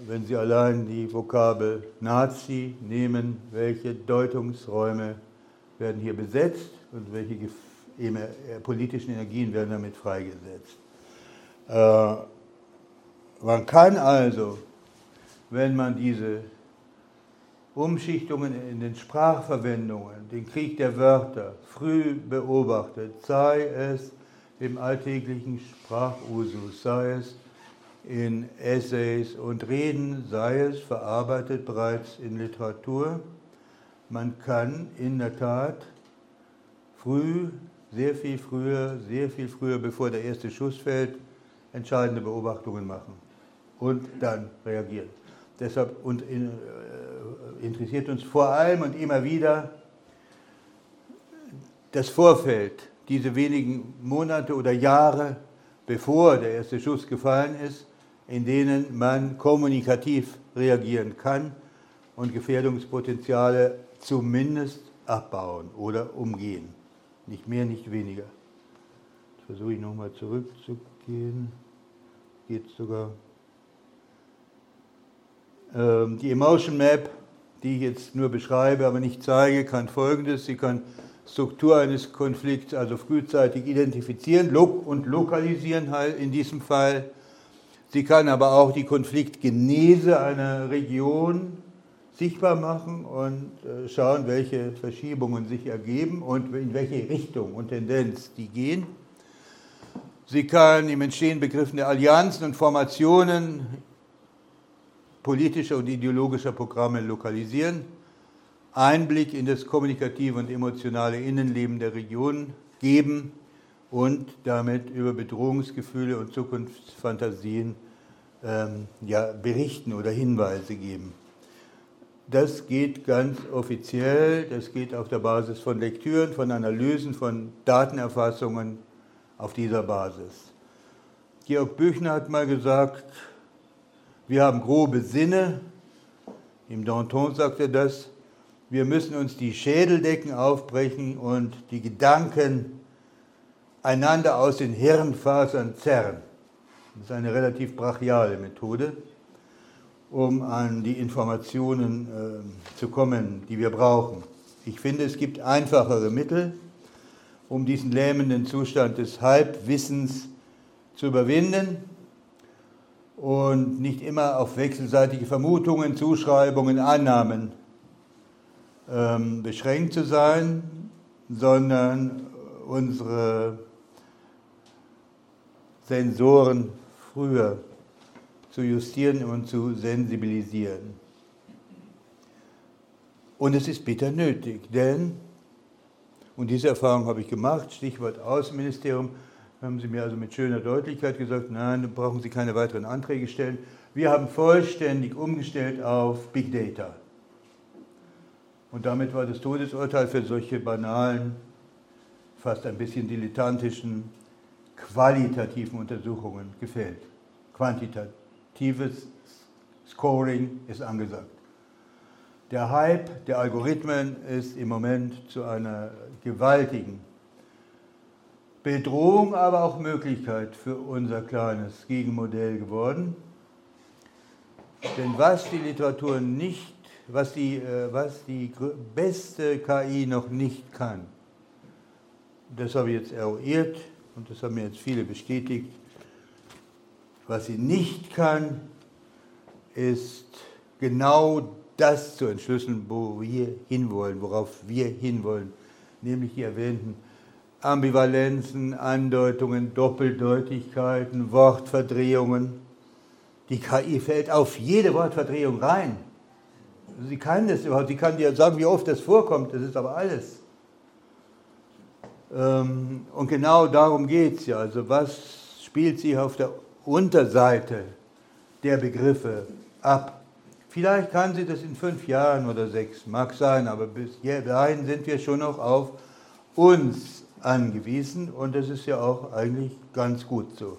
wenn Sie allein die Vokabel Nazi nehmen, welche Deutungsräume werden hier besetzt und welche äh, politischen Energien werden damit freigesetzt. Äh, man kann also, wenn man diese Umschichtungen in den Sprachverwendungen, den Krieg der Wörter früh beobachtet, sei es im alltäglichen Sprachusus, sei es in Essays und Reden, sei es verarbeitet bereits in Literatur. Man kann in der Tat früh, sehr viel früher, sehr viel früher, bevor der erste Schuss fällt, entscheidende Beobachtungen machen und dann reagieren. Deshalb und in, äh, interessiert uns vor allem und immer wieder das Vorfeld, diese wenigen Monate oder Jahre, bevor der erste Schuss gefallen ist, in denen man kommunikativ reagieren kann und Gefährdungspotenziale zumindest abbauen oder umgehen. Nicht mehr, nicht weniger. Jetzt versuche ich nochmal zurückzugehen. Geht sogar. Ähm, die Emotion Map, die ich jetzt nur beschreibe, aber nicht zeige, kann folgendes. Sie kann Struktur eines Konflikts also frühzeitig identifizieren und lokalisieren halt in diesem Fall. Sie kann aber auch die Konfliktgenese einer Region sichtbar machen und äh, schauen, welche Verschiebungen sich ergeben und in welche Richtung und Tendenz die gehen. Sie kann im Entstehen begriffene Allianzen und Formationen politischer und ideologischer Programme lokalisieren, Einblick in das kommunikative und emotionale Innenleben der Region geben und damit über Bedrohungsgefühle und Zukunftsfantasien ähm, ja, berichten oder Hinweise geben. Das geht ganz offiziell, das geht auf der Basis von Lektüren, von Analysen, von Datenerfassungen auf dieser Basis. Georg Büchner hat mal gesagt, wir haben grobe Sinne, im Danton sagt er das, wir müssen uns die Schädeldecken aufbrechen und die Gedanken einander aus den Hirnfasern zerren. Das ist eine relativ brachiale Methode, um an die Informationen äh, zu kommen, die wir brauchen. Ich finde, es gibt einfachere Mittel, um diesen lähmenden Zustand des Halbwissens zu überwinden und nicht immer auf wechselseitige Vermutungen, Zuschreibungen, Annahmen ähm, beschränkt zu sein, sondern unsere Sensoren früher zu justieren und zu sensibilisieren. Und es ist bitter nötig, denn, und diese Erfahrung habe ich gemacht, Stichwort Außenministerium, haben Sie mir also mit schöner Deutlichkeit gesagt, nein, da brauchen Sie keine weiteren Anträge stellen. Wir haben vollständig umgestellt auf Big Data. Und damit war das Todesurteil für solche banalen, fast ein bisschen dilettantischen, qualitativen Untersuchungen gefällt. Quantitatives Scoring ist angesagt. Der Hype der Algorithmen ist im Moment zu einer gewaltigen Bedrohung, aber auch Möglichkeit für unser kleines Gegenmodell geworden. Denn was die Literatur nicht was die, äh, was die beste KI noch nicht kann. Das habe ich jetzt eruiert und das haben mir jetzt viele bestätigt. Was sie nicht kann, ist genau das zu entschlüsseln, wo wir hinwollen, worauf wir hinwollen, nämlich die erwähnten Ambivalenzen, Andeutungen, Doppeldeutigkeiten, Wortverdrehungen. Die KI fällt auf jede Wortverdrehung rein. Sie kann das überhaupt, sie kann dir sagen, wie oft das vorkommt, das ist aber alles. Ähm, und genau darum geht es ja. Also was spielt sie auf der Unterseite der Begriffe ab? Vielleicht kann sie das in fünf Jahren oder sechs, mag sein, aber bis dahin sind wir schon noch auf uns angewiesen und das ist ja auch eigentlich ganz gut so,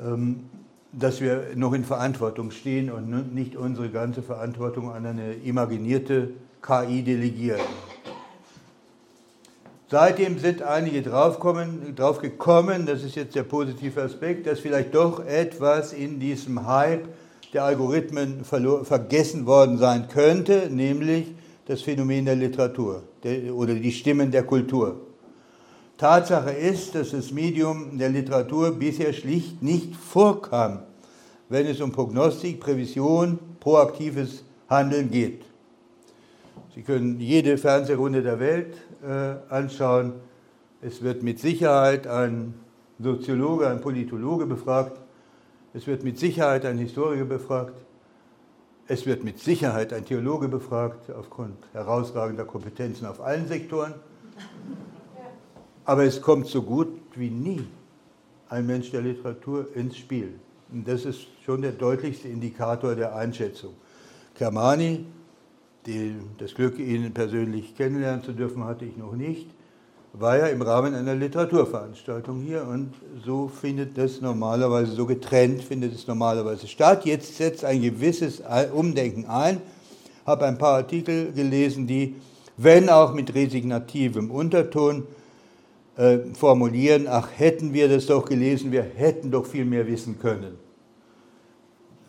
ähm, dass wir noch in Verantwortung stehen und nicht unsere ganze Verantwortung an eine imaginierte KI delegieren. Seitdem sind einige draufgekommen, drauf gekommen, das ist jetzt der positive Aspekt, dass vielleicht doch etwas in diesem Hype der Algorithmen vergessen worden sein könnte, nämlich das Phänomen der Literatur der, oder die Stimmen der Kultur. Tatsache ist, dass das Medium der Literatur bisher schlicht nicht vorkam, wenn es um Prognostik, Prävision, proaktives Handeln geht. Sie können jede Fernsehrunde der Welt anschauen. Es wird mit Sicherheit ein Soziologe, ein Politologe befragt. Es wird mit Sicherheit ein Historiker befragt. Es wird mit Sicherheit ein Theologe befragt, aufgrund herausragender Kompetenzen auf allen Sektoren. Aber es kommt so gut wie nie ein Mensch der Literatur ins Spiel. Und das ist schon der deutlichste Indikator der Einschätzung. Kermani, die, das Glück, ihn persönlich kennenlernen zu dürfen, hatte ich noch nicht, war ja im Rahmen einer Literaturveranstaltung hier und so findet das normalerweise, so getrennt findet es normalerweise statt. Jetzt setzt ein gewisses Umdenken ein, habe ein paar Artikel gelesen, die, wenn auch mit resignativem Unterton, äh, formulieren, ach hätten wir das doch gelesen, wir hätten doch viel mehr wissen können.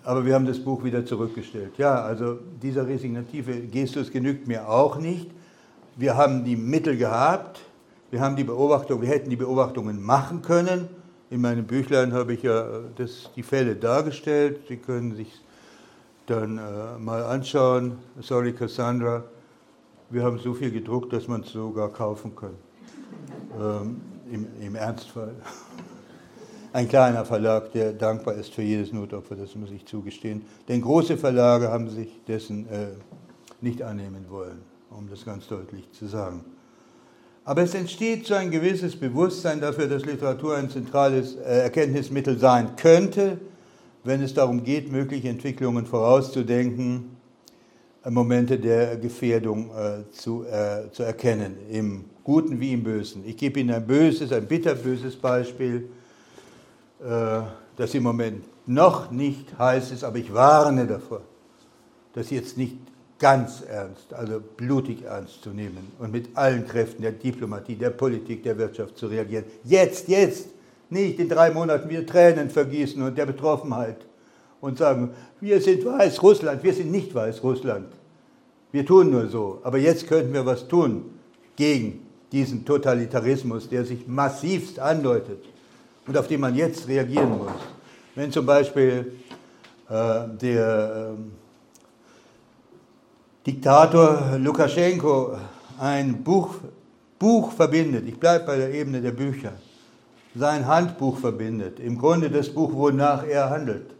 Aber wir haben das Buch wieder zurückgestellt. Ja, also dieser resignative Gestus genügt mir auch nicht. Wir haben die Mittel gehabt, wir haben die Beobachtung, wir hätten die Beobachtungen machen können. In meinem Büchlein habe ich ja das, die Fälle dargestellt. Sie können sich dann äh, mal anschauen. Sorry, Cassandra. Wir haben so viel gedruckt, dass man es sogar kaufen kann ähm, im, im Ernstfall. Ein kleiner Verlag, der dankbar ist für jedes Notopfer, das muss ich zugestehen. Denn große Verlage haben sich dessen äh, nicht annehmen wollen, um das ganz deutlich zu sagen. Aber es entsteht so ein gewisses Bewusstsein dafür, dass Literatur ein zentrales äh, Erkenntnismittel sein könnte, wenn es darum geht, mögliche Entwicklungen vorauszudenken, äh, Momente der Gefährdung äh, zu, äh, zu erkennen, im Guten wie im Bösen. Ich gebe Ihnen ein böses, ein bitterböses Beispiel, das im Moment noch nicht heiß ist, aber ich warne davor, dass jetzt nicht ganz ernst, also blutig ernst zu nehmen und mit allen Kräften der Diplomatie, der Politik, der Wirtschaft zu reagieren. Jetzt, jetzt, nicht in drei Monaten wieder Tränen vergießen und der Betroffenheit und sagen, wir sind Weißrussland, wir sind nicht Weißrussland. Wir tun nur so, aber jetzt könnten wir was tun gegen diesen Totalitarismus, der sich massivst andeutet und auf den man jetzt reagieren muss. Wenn zum Beispiel äh, der äh, Diktator Lukaschenko ein Buch, Buch verbindet, ich bleibe bei der Ebene der Bücher, sein Handbuch verbindet, im Grunde das Buch, wonach er handelt,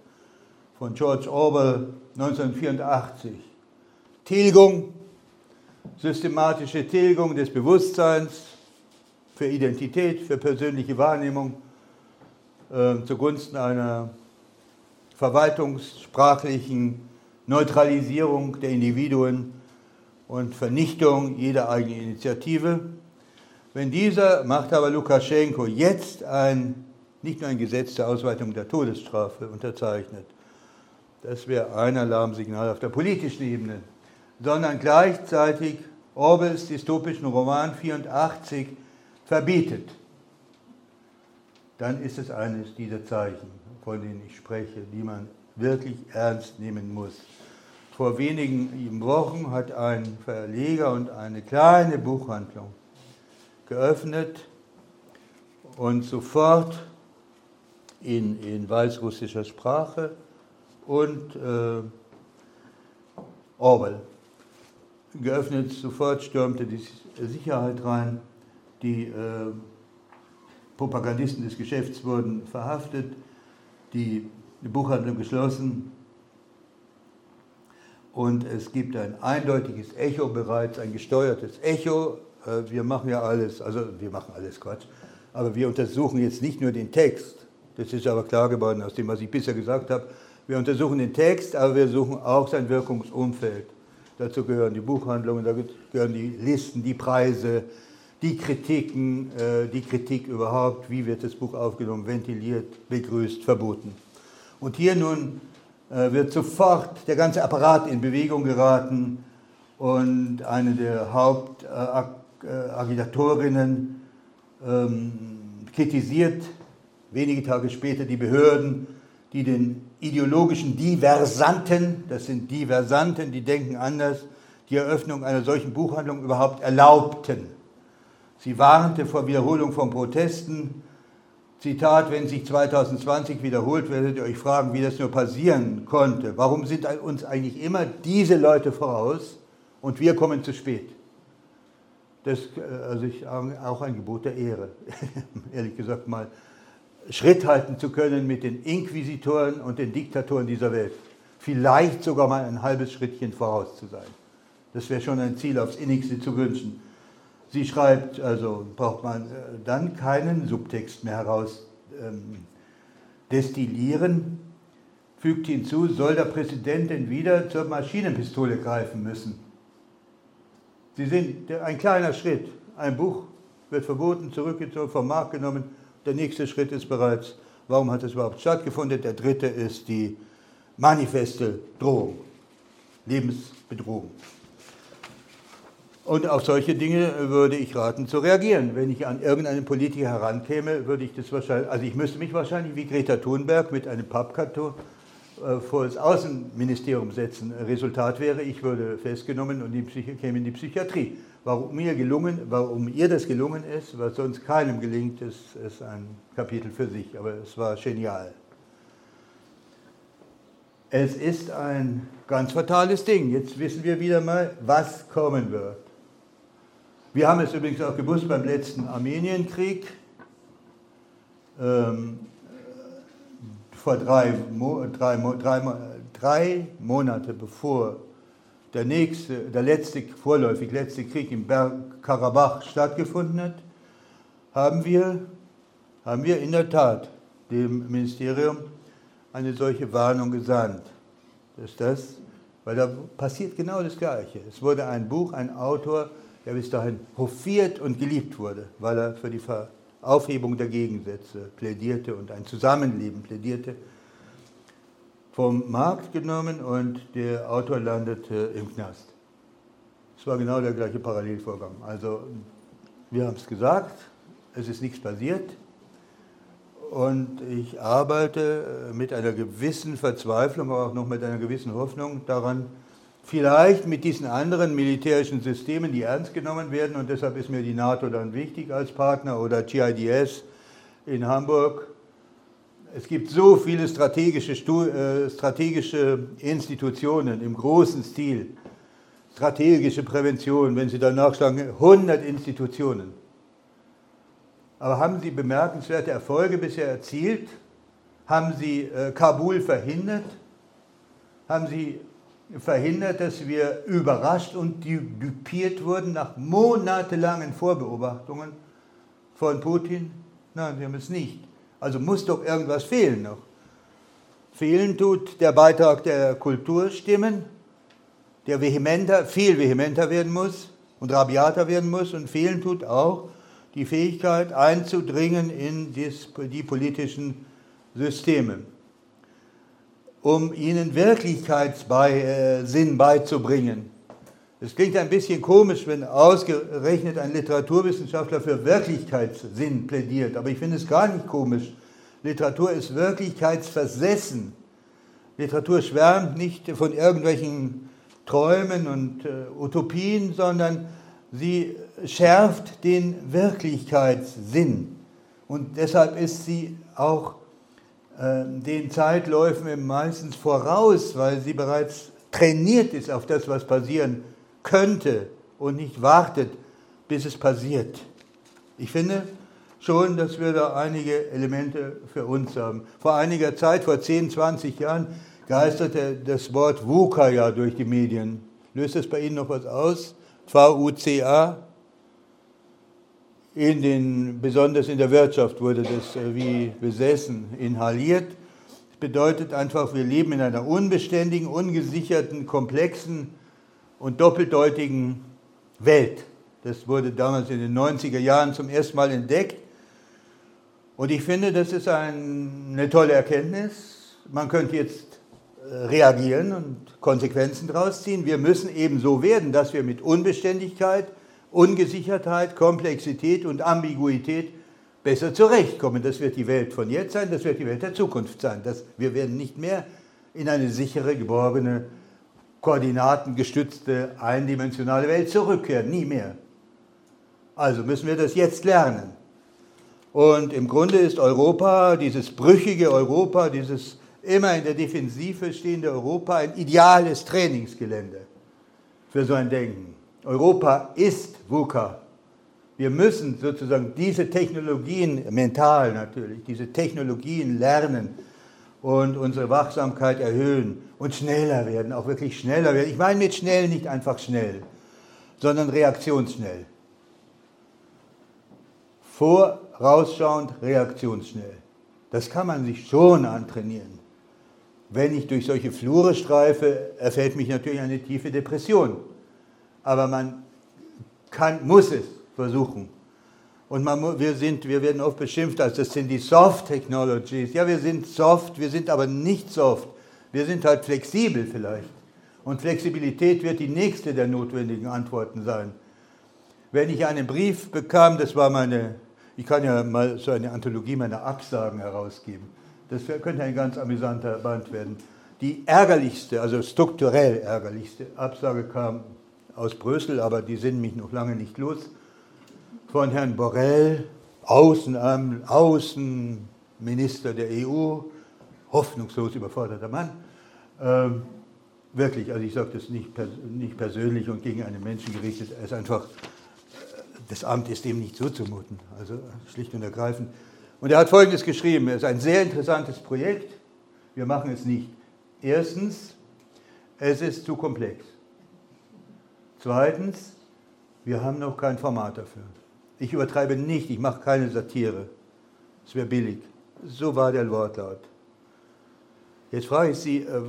von George Orwell 1984. Tilgung systematische Tilgung des Bewusstseins für Identität, für persönliche Wahrnehmung äh, zugunsten einer verwaltungssprachlichen Neutralisierung der Individuen und Vernichtung jeder eigenen Initiative. Wenn dieser Machthaber Lukaschenko jetzt ein, nicht nur ein Gesetz der Ausweitung der Todesstrafe unterzeichnet, das wäre ein Alarmsignal auf der politischen Ebene sondern gleichzeitig Orwells dystopischen Roman 84 verbietet, dann ist es eines dieser Zeichen, von denen ich spreche, die man wirklich ernst nehmen muss. Vor wenigen Wochen hat ein Verleger und eine kleine Buchhandlung geöffnet und sofort in, in weißrussischer Sprache und äh, Orwell geöffnet, sofort stürmte die Sicherheit rein, die äh, Propagandisten des Geschäfts wurden verhaftet, die Buchhandlung geschlossen und es gibt ein eindeutiges Echo bereits, ein gesteuertes Echo. Äh, wir machen ja alles, also wir machen alles Quatsch, aber wir untersuchen jetzt nicht nur den Text, das ist aber klar geworden aus dem, was ich bisher gesagt habe, Wir untersuchen den Text, aber wir suchen auch sein Wirkungsumfeld. Dazu gehören die Buchhandlungen, da gehören die Listen, die Preise, die Kritiken, äh, die Kritik überhaupt, wie wird das Buch aufgenommen, ventiliert, begrüßt, verboten. Und hier nun äh, wird sofort der ganze Apparat in Bewegung geraten und eine der Hauptagitatorinnen ähm, kritisiert wenige Tage später die Behörden, die den ideologischen Diversanten, das sind Diversanten, die denken anders, die Eröffnung einer solchen Buchhandlung überhaupt erlaubten. Sie warnte vor Wiederholung von Protesten. Zitat, wenn sich 2020 wiederholt, werdet ihr euch fragen, wie das nur passieren konnte. Warum sind uns eigentlich immer diese Leute voraus und wir kommen zu spät? Das ist äh, also auch ein Gebot der Ehre, ehrlich gesagt mal. Schritt halten zu können mit den Inquisitoren und den Diktatoren dieser Welt. Vielleicht sogar mal ein halbes Schrittchen voraus zu sein. Das wäre schon ein Ziel aufs innigste zu wünschen. Sie schreibt, also braucht man äh, dann keinen Subtext mehr heraus ähm, destillieren, fügt hinzu, soll der Präsident denn wieder zur Maschinenpistole greifen müssen. Sie sind ein kleiner Schritt. Ein Buch wird verboten, zurückgezogen, vom Markt genommen. Der nächste Schritt ist bereits, warum hat es überhaupt stattgefunden? Der dritte ist die manifeste Drohung, Lebensbedrohung. Und auf solche Dinge würde ich raten zu reagieren. Wenn ich an irgendeinen Politiker herankäme, würde ich das wahrscheinlich, also ich müsste mich wahrscheinlich wie Greta Thunberg mit einem Pappkarton äh, vor das Außenministerium setzen. Resultat wäre, ich würde festgenommen und käme in die Psychiatrie. Warum mir, gelungen, warum ihr das gelungen ist, was sonst keinem gelingt, ist, ist ein Kapitel für sich, aber es war genial. Es ist ein ganz fatales Ding. Jetzt wissen wir wieder mal, was kommen wird. Wir haben es übrigens auch gewusst beim letzten Armenienkrieg. Ähm, vor drei, drei, drei, drei Monate bevor der, nächste, der letzte, vorläufig letzte Krieg im Bergkarabach stattgefunden hat, haben wir, haben wir in der Tat dem Ministerium eine solche Warnung gesandt. Dass das, weil da passiert genau das Gleiche. Es wurde ein Buch, ein Autor, der bis dahin hofiert und geliebt wurde, weil er für die Aufhebung der Gegensätze plädierte und ein Zusammenleben plädierte, vom Markt genommen und der Autor landete im Knast. Es war genau der gleiche Parallelvorgang. Also wir haben es gesagt, es ist nichts passiert und ich arbeite mit einer gewissen Verzweiflung, aber auch noch mit einer gewissen Hoffnung daran, vielleicht mit diesen anderen militärischen Systemen, die ernst genommen werden, und deshalb ist mir die NATO dann wichtig als Partner oder GIDS in Hamburg. Es gibt so viele strategische, äh, strategische Institutionen im großen Stil, strategische Prävention, wenn Sie da nachschlagen, 100 Institutionen. Aber haben Sie bemerkenswerte Erfolge bisher erzielt? Haben Sie äh, Kabul verhindert? Haben Sie verhindert, dass wir überrascht und dupiert wurden nach monatelangen Vorbeobachtungen von Putin? Nein, sie haben es nicht. Also muss doch irgendwas fehlen noch. Fehlen tut der Beitrag der Kulturstimmen, der vehementer, viel vehementer werden muss und rabiater werden muss. Und fehlen tut auch die Fähigkeit einzudringen in die politischen Systeme um ihnen Wirklichkeitssinn beizubringen. Es klingt ein bisschen komisch, wenn ausgerechnet ein Literaturwissenschaftler für Wirklichkeitssinn plädiert, aber ich finde es gar nicht komisch. Literatur ist wirklichkeitsversessen. Literatur schwärmt nicht von irgendwelchen Träumen und äh, Utopien, sondern sie schärft den Wirklichkeitssinn. Und deshalb ist sie auch den Zeitläufen meistens voraus, weil sie bereits trainiert ist auf das, was passieren könnte und nicht wartet, bis es passiert. Ich finde schon, dass wir da einige Elemente für uns haben. Vor einiger Zeit, vor 10, 20 Jahren, geisterte das Wort VUCA ja durch die Medien. Löst es bei Ihnen noch was aus? V-U-C-A? In den, besonders in der Wirtschaft wurde das äh, wie besessen inhaliert. bedeutet einfach, wir leben in einer unbeständigen, ungesicherten, komplexen und doppeldeutigen Welt. Das wurde damals in den 90er Jahren zum ersten Mal entdeckt. Und ich finde, das ist ein, eine tolle Erkenntnis. Man könnte jetzt äh, reagieren und Konsequenzen daraus ziehen. Wir müssen eben so werden, dass wir mit Unbeständigkeit, Ungesichertheit, Komplexität und Ambiguität besser zurechtkommen. Das wird die Welt von jetzt sein, das wird die Welt der Zukunft sein. Das, wir werden nicht mehr in eine sichere, geborgene, koordinatengestützte, eindimensionale Welt zurückkehren, nie mehr. Also müssen wir das jetzt lernen. Und im Grunde ist Europa, dieses brüchige Europa, dieses immer in der Defensive stehende Europa, ein ideales Trainingsgelände für so ein Denken. Europa ist VUCA, wir müssen sozusagen diese Technologien, mental natürlich, diese Technologien lernen und unsere Wachsamkeit erhöhen und schneller werden, auch wirklich schneller werden. Ich meine mit schnell nicht einfach schnell, sondern reaktionsschnell. Vorausschauend, reaktionsschnell. Das kann man sich schon antrainieren. Wenn ich durch solche Flure streife, erfällt mich natürlich eine tiefe Depression. Aber man kann, muss es versuchen. Und man, wir, sind, wir werden oft beschimpft, als das sind die Soft Technologies. Ja, wir sind soft, wir sind aber nicht soft. Wir sind halt flexibel vielleicht. Und Flexibilität wird die nächste der notwendigen Antworten sein. Wenn ich einen Brief bekam, das war meine, ich kann ja mal so eine Anthologie meiner Absagen herausgeben. Das könnte ein ganz amüsanter Band werden. Die ärgerlichste, also strukturell ärgerlichste Absage kam aus Brüssel, aber die sind mich noch lange nicht los von Herrn Borrell, Außen, Außenminister der EU, hoffnungslos überforderter Mann. Ähm, wirklich, also ich sage das nicht, nicht persönlich und gegen einen Menschen gerichtet, er ist einfach, äh, das Amt ist dem nicht zuzumuten, also schlicht und ergreifend. Und er hat Folgendes geschrieben, es ist ein sehr interessantes Projekt, wir machen es nicht. Erstens, es ist zu komplex. Zweitens, wir haben noch kein Format dafür. Ich übertreibe nicht, ich mache keine Satire. Es wäre billig. So war der Wortlaut. Jetzt frage ich Sie, äh,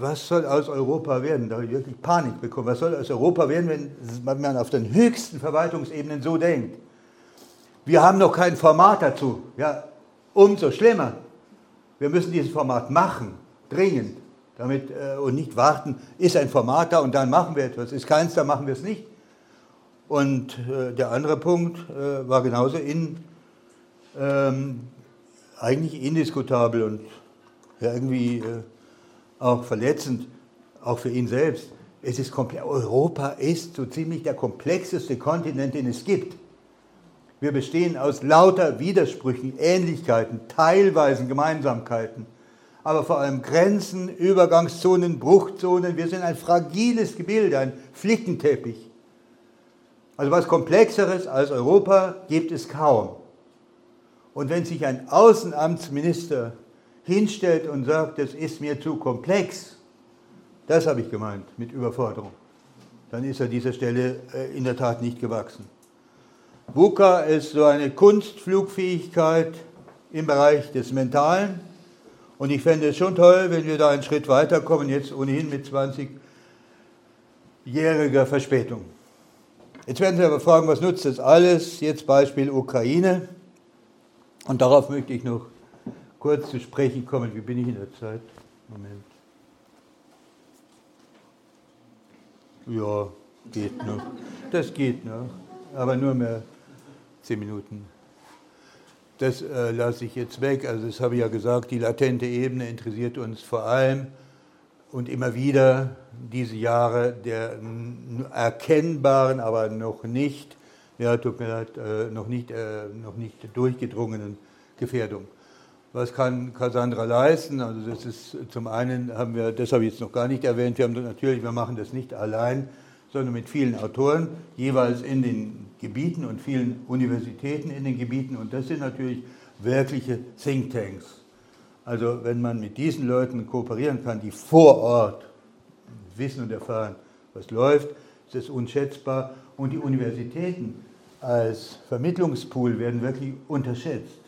was soll aus Europa werden? Da habe ich wirklich Panik bekommen. Was soll aus Europa werden, wenn man auf den höchsten Verwaltungsebenen so denkt? Wir haben noch kein Format dazu. Ja, umso schlimmer. Wir müssen dieses Format machen, dringend, damit äh, und nicht warten, ist ein Format da und dann machen wir etwas. Ist keins, dann machen wir es nicht. Und äh, der andere Punkt äh, war genauso in, ähm, eigentlich indiskutabel und ja, irgendwie äh, auch verletzend, auch für ihn selbst. Es ist Europa ist so ziemlich der komplexeste Kontinent, den es gibt. Wir bestehen aus lauter Widersprüchen, Ähnlichkeiten, teilweisen Gemeinsamkeiten, aber vor allem Grenzen, Übergangszonen, Bruchzonen. Wir sind ein fragiles Gebilde, ein Flickenteppich. Also was Komplexeres als Europa gibt es kaum. Und wenn sich ein Außenamtsminister hinstellt und sagt, das ist mir zu komplex, das habe ich gemeint mit Überforderung, dann ist er dieser Stelle äh, in der Tat nicht gewachsen. VUCA ist so eine Kunstflugfähigkeit im Bereich des Mentalen. Und ich fände es schon toll, wenn wir da einen Schritt weiterkommen, jetzt ohnehin mit 20-jähriger Verspätung. Jetzt werden Sie aber fragen, was nutzt das alles? Jetzt Beispiel Ukraine. Und darauf möchte ich noch kurz zu sprechen kommen. Wie bin ich in der Zeit? Moment. Ja, geht noch. Das geht noch. Aber nur mehr zehn Minuten. Das äh, lasse ich jetzt weg. Also das habe ich ja gesagt, die latente Ebene interessiert uns vor allem und immer wieder diese Jahre der erkennbaren, aber noch nicht, ja, tut mir leid, äh, noch, nicht, äh, noch nicht durchgedrungenen Gefährdung. Was kann Cassandra leisten? Also das ist zum einen haben wir, das habe ich jetzt noch gar nicht erwähnt, wir haben natürlich, wir machen das nicht allein, sondern mit vielen Autoren, jeweils in den Gebieten und vielen Universitäten in den Gebieten. Und das sind natürlich wirkliche Thinktanks. Also wenn man mit diesen Leuten kooperieren kann, die vor Ort wissen und erfahren, was läuft, ist es unschätzbar. Und die Universitäten als Vermittlungspool werden wirklich unterschätzt.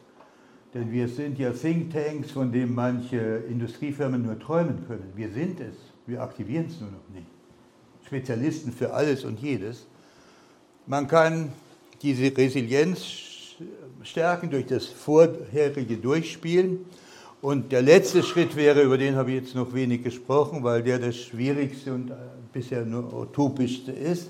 Denn wir sind ja Thinktanks, von denen manche Industriefirmen nur träumen können. Wir sind es, wir aktivieren es nur noch nicht. Spezialisten für alles und jedes. Man kann diese Resilienz stärken durch das vorherige Durchspielen. Und der letzte Schritt wäre, über den habe ich jetzt noch wenig gesprochen, weil der das schwierigste und bisher nur utopischste ist.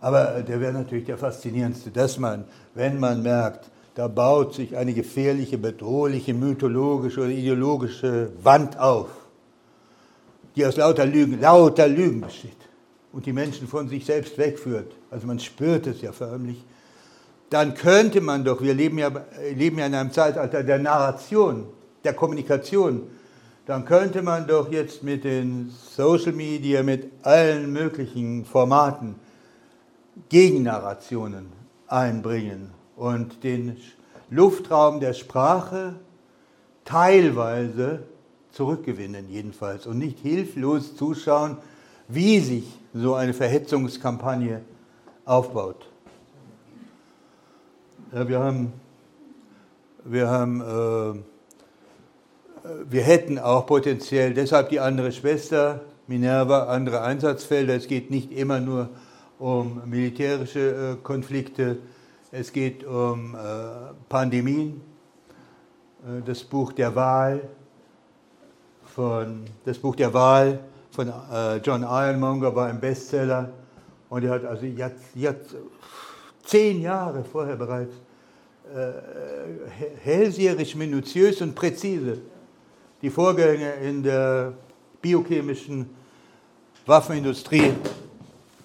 Aber der wäre natürlich der faszinierendste, dass man, wenn man merkt, da baut sich eine gefährliche, bedrohliche, mythologische oder ideologische Wand auf, die aus lauter Lügen, lauter Lügen besteht und die Menschen von sich selbst wegführt. Also man spürt es ja förmlich. Dann könnte man doch, wir leben ja, leben ja in einem Zeitalter der Narration, der Kommunikation, dann könnte man doch jetzt mit den Social Media, mit allen möglichen Formaten Gegennarrationen einbringen und den Luftraum der Sprache teilweise zurückgewinnen jedenfalls und nicht hilflos zuschauen, wie sich so eine Verhetzungskampagne aufbaut. Ja, wir haben, wir haben, äh, wir hätten auch potenziell, deshalb die andere Schwester, Minerva, andere Einsatzfelder. Es geht nicht immer nur um militärische äh, Konflikte, es geht um äh, Pandemien, äh, das Buch der Wahl von das Buch der Wahl von äh, John Ironmonger war ein Bestseller und er hat also jetzt, jetzt zehn Jahre vorher bereits äh, hellseherisch, minutiös und präzise die Vorgänge in der biochemischen Waffenindustrie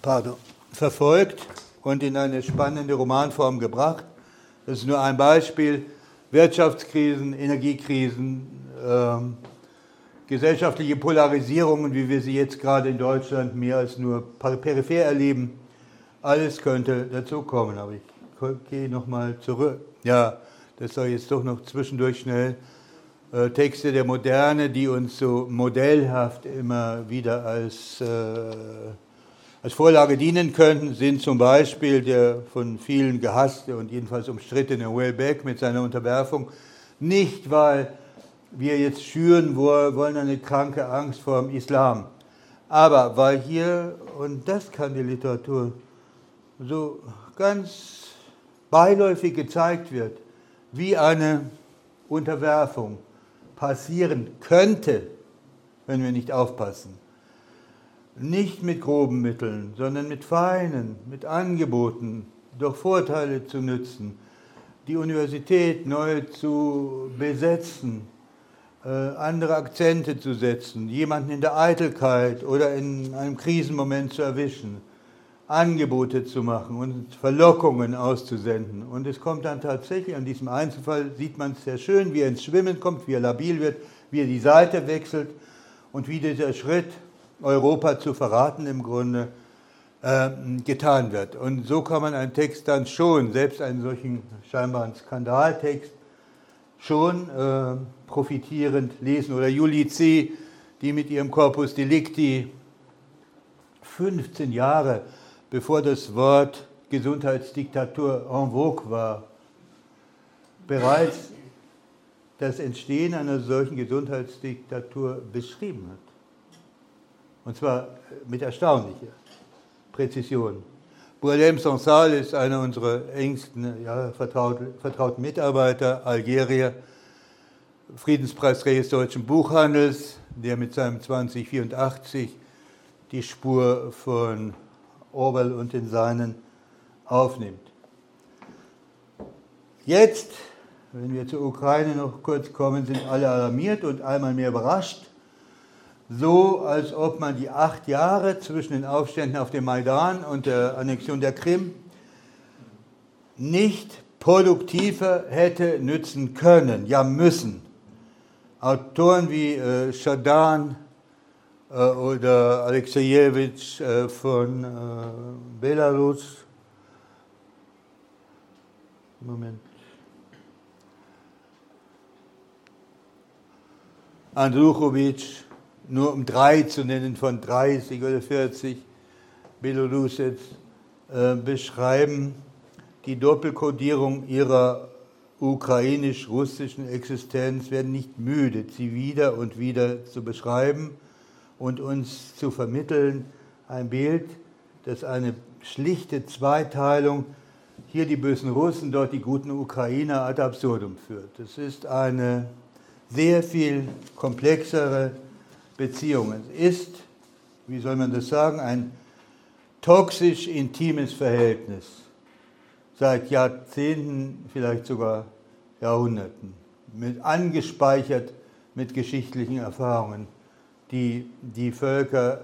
pardon, verfolgt und in eine spannende Romanform gebracht. Das ist nur ein Beispiel. Wirtschaftskrisen, Energiekrisen, ähm, gesellschaftliche Polarisierungen, wie wir sie jetzt gerade in Deutschland mehr als nur peripher erleben, alles könnte dazukommen. Aber ich gehe nochmal zurück. Ja, das soll jetzt doch noch zwischendurch schnell. Äh, Texte der Moderne, die uns so modellhaft immer wieder als äh, als Vorlage dienen könnten, sind zum Beispiel der von vielen gehasste und jedenfalls umstrittene Wellbeck mit seiner Unterwerfung. Nicht, weil wir jetzt schüren wollen eine kranke Angst vor dem Islam, aber weil hier, und das kann die Literatur, so ganz beiläufig gezeigt wird, wie eine Unterwerfung passieren könnte, wenn wir nicht aufpassen. Nicht mit groben Mitteln, sondern mit feinen, mit Angeboten, durch Vorteile zu nützen, die Universität neu zu besetzen, andere Akzente zu setzen, jemanden in der Eitelkeit oder in einem Krisenmoment zu erwischen, Angebote zu machen und Verlockungen auszusenden. Und es kommt dann tatsächlich, an diesem Einzelfall sieht man es sehr schön, wie er ins Schwimmen kommt, wie er labil wird, wie er die Seite wechselt und wie dieser Schritt Europa zu verraten im Grunde äh, getan wird. Und so kann man einen Text dann schon, selbst einen solchen scheinbaren Skandaltext, schon äh, profitierend lesen. Oder Julici, die mit ihrem Corpus Delicti 15 Jahre bevor das Wort Gesundheitsdiktatur en vogue war, bereits das Entstehen einer solchen Gesundheitsdiktatur beschrieben hat. Und zwar mit erstaunlicher Präzision. Bourlem Sansal ist einer unserer engsten ja, vertrauten Mitarbeiter, Algerier, Friedenspreisträger des deutschen Buchhandels, der mit seinem 2084 die Spur von Orwell und den Seinen aufnimmt. Jetzt, wenn wir zur Ukraine noch kurz kommen, sind alle alarmiert und einmal mehr überrascht so, als ob man die acht Jahre zwischen den Aufständen auf dem Maidan und der Annexion der Krim nicht produktiver hätte nützen können, ja müssen. Autoren wie äh, Shadan äh, oder Alexejewitsch äh, von äh, Belarus, Moment, Andruchowitsch, nur um drei zu nennen von 30 oder 40 Belorussets, äh, beschreiben die Doppelkodierung ihrer ukrainisch-russischen Existenz werden nicht müde, sie wieder und wieder zu beschreiben und uns zu vermitteln, ein Bild, das eine schlichte Zweiteilung, hier die bösen Russen, dort die guten Ukrainer ad absurdum führt. Es ist eine sehr viel komplexere Beziehung. Es ist, wie soll man das sagen, ein toxisch intimes Verhältnis seit Jahrzehnten, vielleicht sogar Jahrhunderten, mit, angespeichert mit geschichtlichen Erfahrungen, die die Völker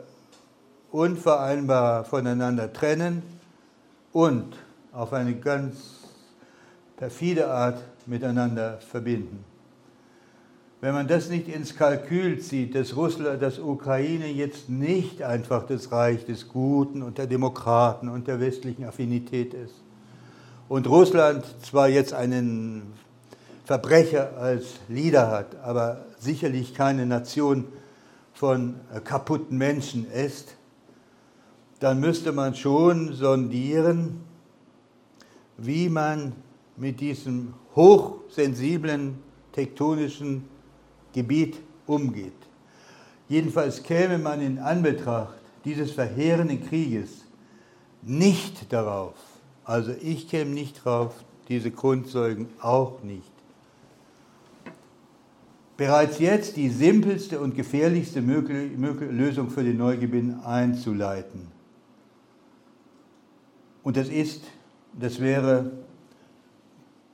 unvereinbar voneinander trennen und auf eine ganz perfide Art miteinander verbinden. Wenn man das nicht ins Kalkül zieht, dass Russland, dass Ukraine jetzt nicht einfach das Reich des Guten und der Demokraten und der westlichen Affinität ist, und Russland zwar jetzt einen Verbrecher als Leader hat, aber sicherlich keine Nation von kaputten Menschen ist, dann müsste man schon sondieren, wie man mit diesem hochsensiblen tektonischen Gebiet umgeht. Jedenfalls käme man in Anbetracht dieses verheerenden Krieges nicht darauf, also ich käme nicht drauf, diese Grundzeugen auch nicht. Bereits jetzt die simpelste und gefährlichste Lösung für den Neugewinn einzuleiten. Und das ist, das wäre,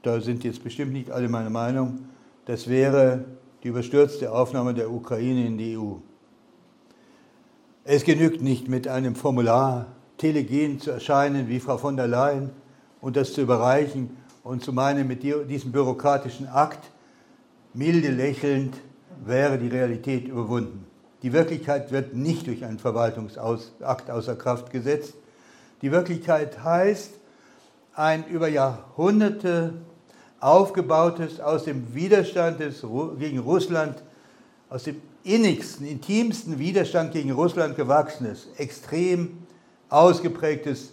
da sind jetzt bestimmt nicht alle meiner Meinung, das wäre die überstürzte Aufnahme der Ukraine in die EU. Es genügt nicht mit einem Formular telegen zu erscheinen wie Frau von der Leyen und das zu überreichen und zu meinen, mit diesem bürokratischen Akt, milde lächelnd, wäre die Realität überwunden. Die Wirklichkeit wird nicht durch einen Verwaltungsakt außer Kraft gesetzt. Die Wirklichkeit heißt, ein über Jahrhunderte aufgebautes, aus dem Widerstand des, gegen Russland, aus dem innigsten, intimsten Widerstand gegen Russland gewachsenes, extrem ausgeprägtes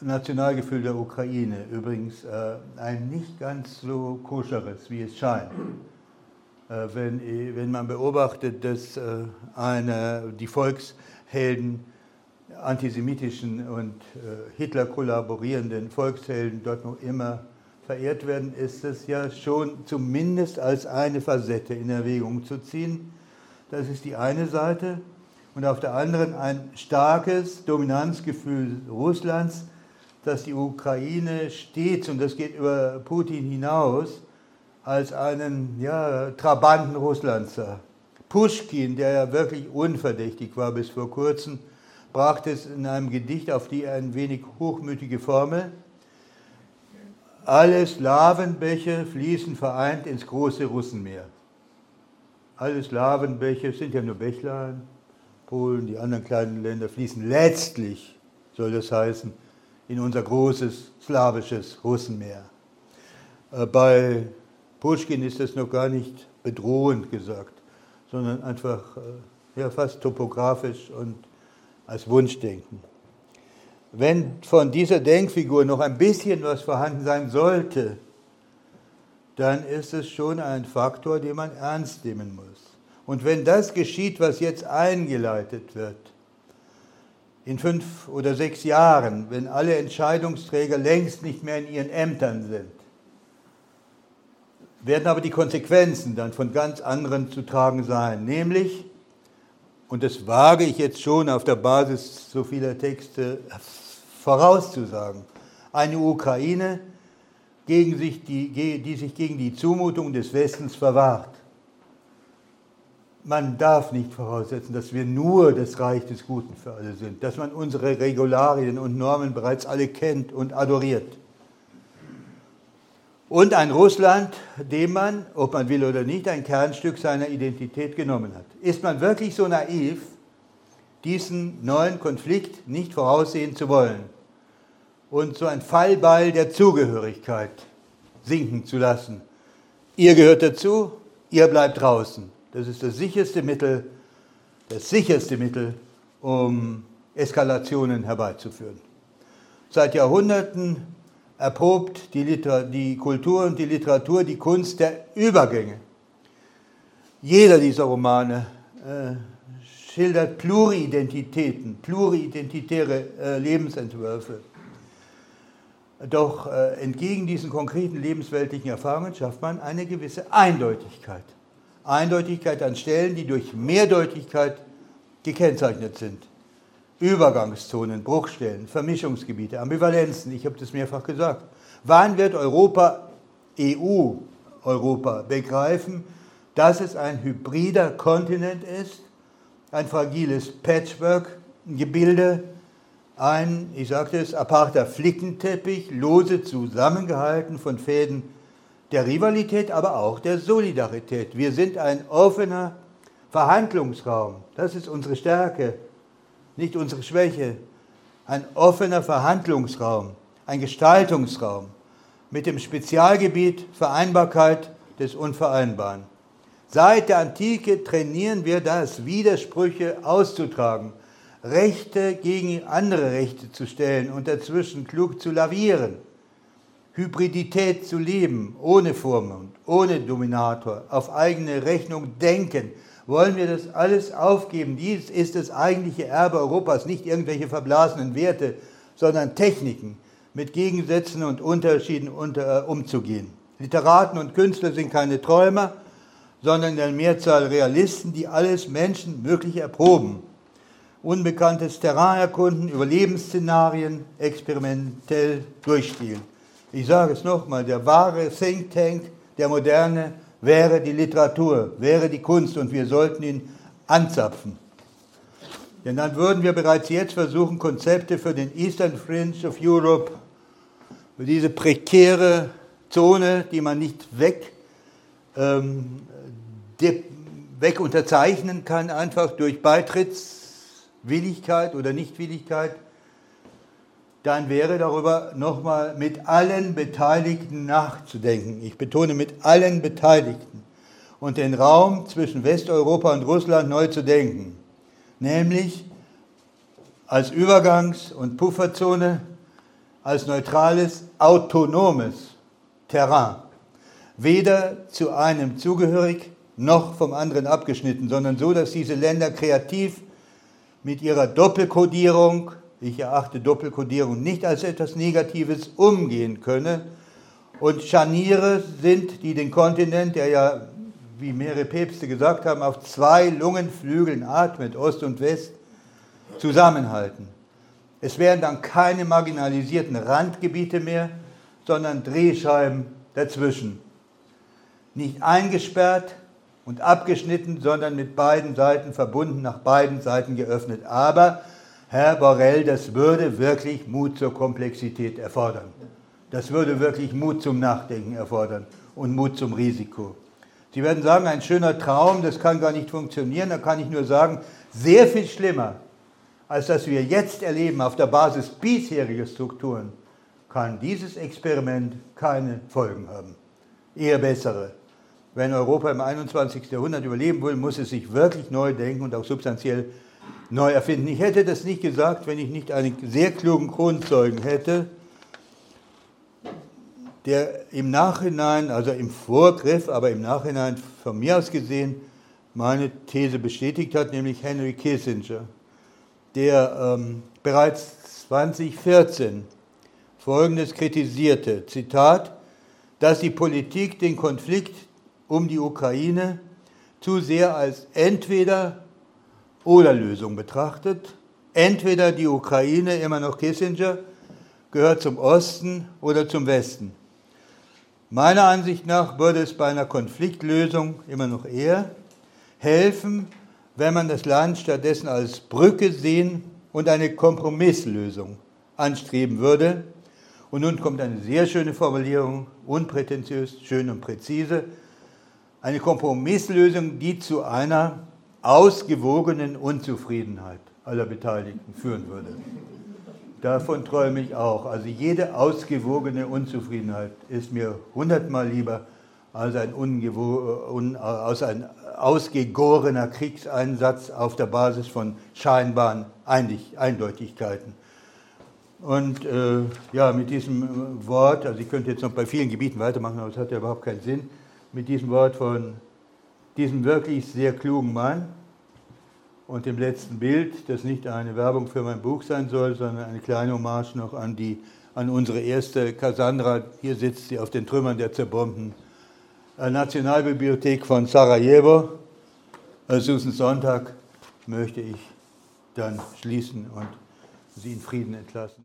Nationalgefühl der Ukraine. Übrigens äh, ein nicht ganz so koscheres, wie es scheint. Äh, wenn, wenn man beobachtet, dass äh, eine, die Volkshelden antisemitischen und äh, Hitler kollaborierenden Volkshelden dort noch immer verehrt werden, ist es ja schon zumindest als eine Facette in Erwägung zu ziehen. Das ist die eine Seite und auf der anderen ein starkes Dominanzgefühl Russlands, dass die Ukraine stets, und das geht über Putin hinaus, als einen ja, Trabanten Russlands sah. Pushkin, der ja wirklich unverdächtig war bis vor kurzem, brachte es in einem Gedicht auf die ein wenig hochmütige Formel. Alle Slawenbäche fließen vereint ins große Russenmeer. Alle Slawenbäche sind ja nur Bächlein, Polen, die anderen kleinen Länder fließen letztlich, soll das heißen, in unser großes slawisches Russenmeer. Äh, bei Pushkin ist das noch gar nicht bedrohend gesagt, sondern einfach äh, ja, fast topografisch und als Wunschdenken. Wenn von dieser Denkfigur noch ein bisschen was vorhanden sein sollte, dann ist es schon ein Faktor, den man ernst nehmen muss. Und wenn das geschieht, was jetzt eingeleitet wird, in fünf oder sechs Jahren, wenn alle Entscheidungsträger längst nicht mehr in ihren Ämtern sind, werden aber die Konsequenzen dann von ganz anderen zu tragen sein, nämlich, und das wage ich jetzt schon auf der Basis so vieler Texte vorauszusagen, eine Ukraine, gegen sich die, die sich gegen die Zumutung des Westens verwahrt man darf nicht voraussetzen, dass wir nur das Reich des Guten für alle sind, dass man unsere Regularien und Normen bereits alle kennt und adoriert. Und ein Russland, dem man, ob man will oder nicht, ein Kernstück seiner Identität genommen hat. Ist man wirklich so naiv, diesen neuen Konflikt nicht voraussehen zu wollen und so ein Fallball der Zugehörigkeit sinken zu lassen? Ihr gehört dazu, ihr bleibt draußen. Das ist das sicherste Mittel, das sicherste Mittel, um Eskalationen herbeizuführen. Seit Jahrhunderten erprobt die, Liter die Kultur und die Literatur die Kunst der Übergänge. Jeder dieser Romane äh, schildert Pluridentitäten, pluriidentitäre äh, Lebensentwürfe. Doch äh, entgegen diesen konkreten lebensweltlichen Erfahrungen schafft man eine gewisse Eindeutigkeit. Eindeutigkeit an Stellen, die durch Mehrdeutigkeit gekennzeichnet sind. Übergangszonen, Bruchstellen, Vermischungsgebiete, Ambivalenzen, ich habe das mehrfach gesagt. Wann wird Europa, EU, Europa begreifen, dass es ein hybrider Kontinent ist, ein fragiles Patchwork, ein Gebilde, ein, ich sagte es, aparter Flickenteppich, lose zusammengehalten von Fäden der Rivalität, aber auch der Solidarität. Wir sind ein offener Verhandlungsraum. Das ist unsere Stärke, nicht unsere Schwäche. Ein offener Verhandlungsraum, ein Gestaltungsraum mit dem Spezialgebiet Vereinbarkeit des Unvereinbaren. Seit der Antike trainieren wir das, Widersprüche auszutragen, Rechte gegen andere Rechte zu stellen und dazwischen klug zu lavieren. Hybridität zu leben, ohne Vormund, ohne Dominator, auf eigene Rechnung denken. Wollen wir das alles aufgeben? Dies ist das eigentliche Erbe Europas, nicht irgendwelche verblasenen Werte, sondern Techniken, mit Gegensätzen und Unterschieden unter, äh, umzugehen. Literaten und Künstler sind keine Träumer, sondern in der Mehrzahl Realisten, die alles Menschenmögliche erproben. Unbekanntes Terrain erkunden, Überlebensszenarien experimentell durchspielen. Ich sage es nochmal, der wahre Think Tank der Moderne wäre die Literatur, wäre die Kunst und wir sollten ihn anzapfen. Denn dann würden wir bereits jetzt versuchen, Konzepte für den Eastern Fringe of Europe, für diese prekäre Zone, die man nicht weg, ähm, weg unterzeichnen kann, einfach durch Beitrittswilligkeit oder Nichtwilligkeit, dann wäre darüber nochmal mit allen Beteiligten nachzudenken. Ich betone mit allen Beteiligten. Und den Raum zwischen Westeuropa und Russland neu zu denken. Nämlich als Übergangs- und Pufferzone, als neutrales, autonomes Terrain. Weder zu einem zugehörig noch vom anderen abgeschnitten, sondern so, dass diese Länder kreativ mit ihrer Doppelkodierung ich erachte Doppelkodierung nicht als etwas Negatives umgehen könne. Und Scharniere sind, die den Kontinent, der ja, wie mehrere Päpste gesagt haben, auf zwei Lungenflügeln atmet, Ost und West, zusammenhalten. Es wären dann keine marginalisierten Randgebiete mehr, sondern Drehscheiben dazwischen. Nicht eingesperrt und abgeschnitten, sondern mit beiden Seiten verbunden, nach beiden Seiten geöffnet. Aber Herr Borrell, das würde wirklich Mut zur Komplexität erfordern. Das würde wirklich Mut zum Nachdenken erfordern und Mut zum Risiko. Sie werden sagen, ein schöner Traum, das kann gar nicht funktionieren. Da kann ich nur sagen, sehr viel schlimmer, als das wir jetzt erleben auf der Basis bisheriger Strukturen, kann dieses Experiment keine Folgen haben. Eher bessere. Wenn Europa im 21. Jahrhundert überleben will, muss es sich wirklich neu denken und auch substanziell neu erfinden. Ich hätte das nicht gesagt, wenn ich nicht einen sehr klugen Kronzeugen hätte, der im Nachhinein, also im Vorgriff, aber im Nachhinein von mir aus gesehen, meine These bestätigt hat, nämlich Henry Kissinger, der ähm, bereits 2014 Folgendes kritisierte, Zitat, dass die Politik den Konflikt um die Ukraine zu sehr als entweder oder Lösung betrachtet. Entweder die Ukraine, immer noch Kissinger, gehört zum Osten oder zum Westen. Meiner Ansicht nach würde es bei einer Konfliktlösung immer noch eher helfen, wenn man das Land stattdessen als Brücke sehen und eine Kompromisslösung anstreben würde. Und nun kommt eine sehr schöne Formulierung, unprätentiös, schön und präzise. Eine Kompromisslösung, die zu einer ausgewogenen Unzufriedenheit aller Beteiligten führen würde. Davon träume ich auch. Also jede ausgewogene Unzufriedenheit ist mir hundertmal lieber als ein, un, als ein ausgegorener Kriegseinsatz auf der Basis von scheinbaren Eindeutigkeiten. Und äh, ja, mit diesem Wort, also ich könnte jetzt noch bei vielen Gebieten weitermachen, aber es hat ja überhaupt keinen Sinn, mit diesem Wort von diesem wirklich sehr klugen Mann und dem letzten Bild, das nicht eine Werbung für mein Buch sein soll, sondern eine kleine Hommage noch an, die, an unsere erste Cassandra. Hier sitzt sie auf den Trümmern der zerbombten äh, Nationalbibliothek von Sarajevo. Susan Sonntag möchte ich dann schließen und Sie in Frieden entlassen.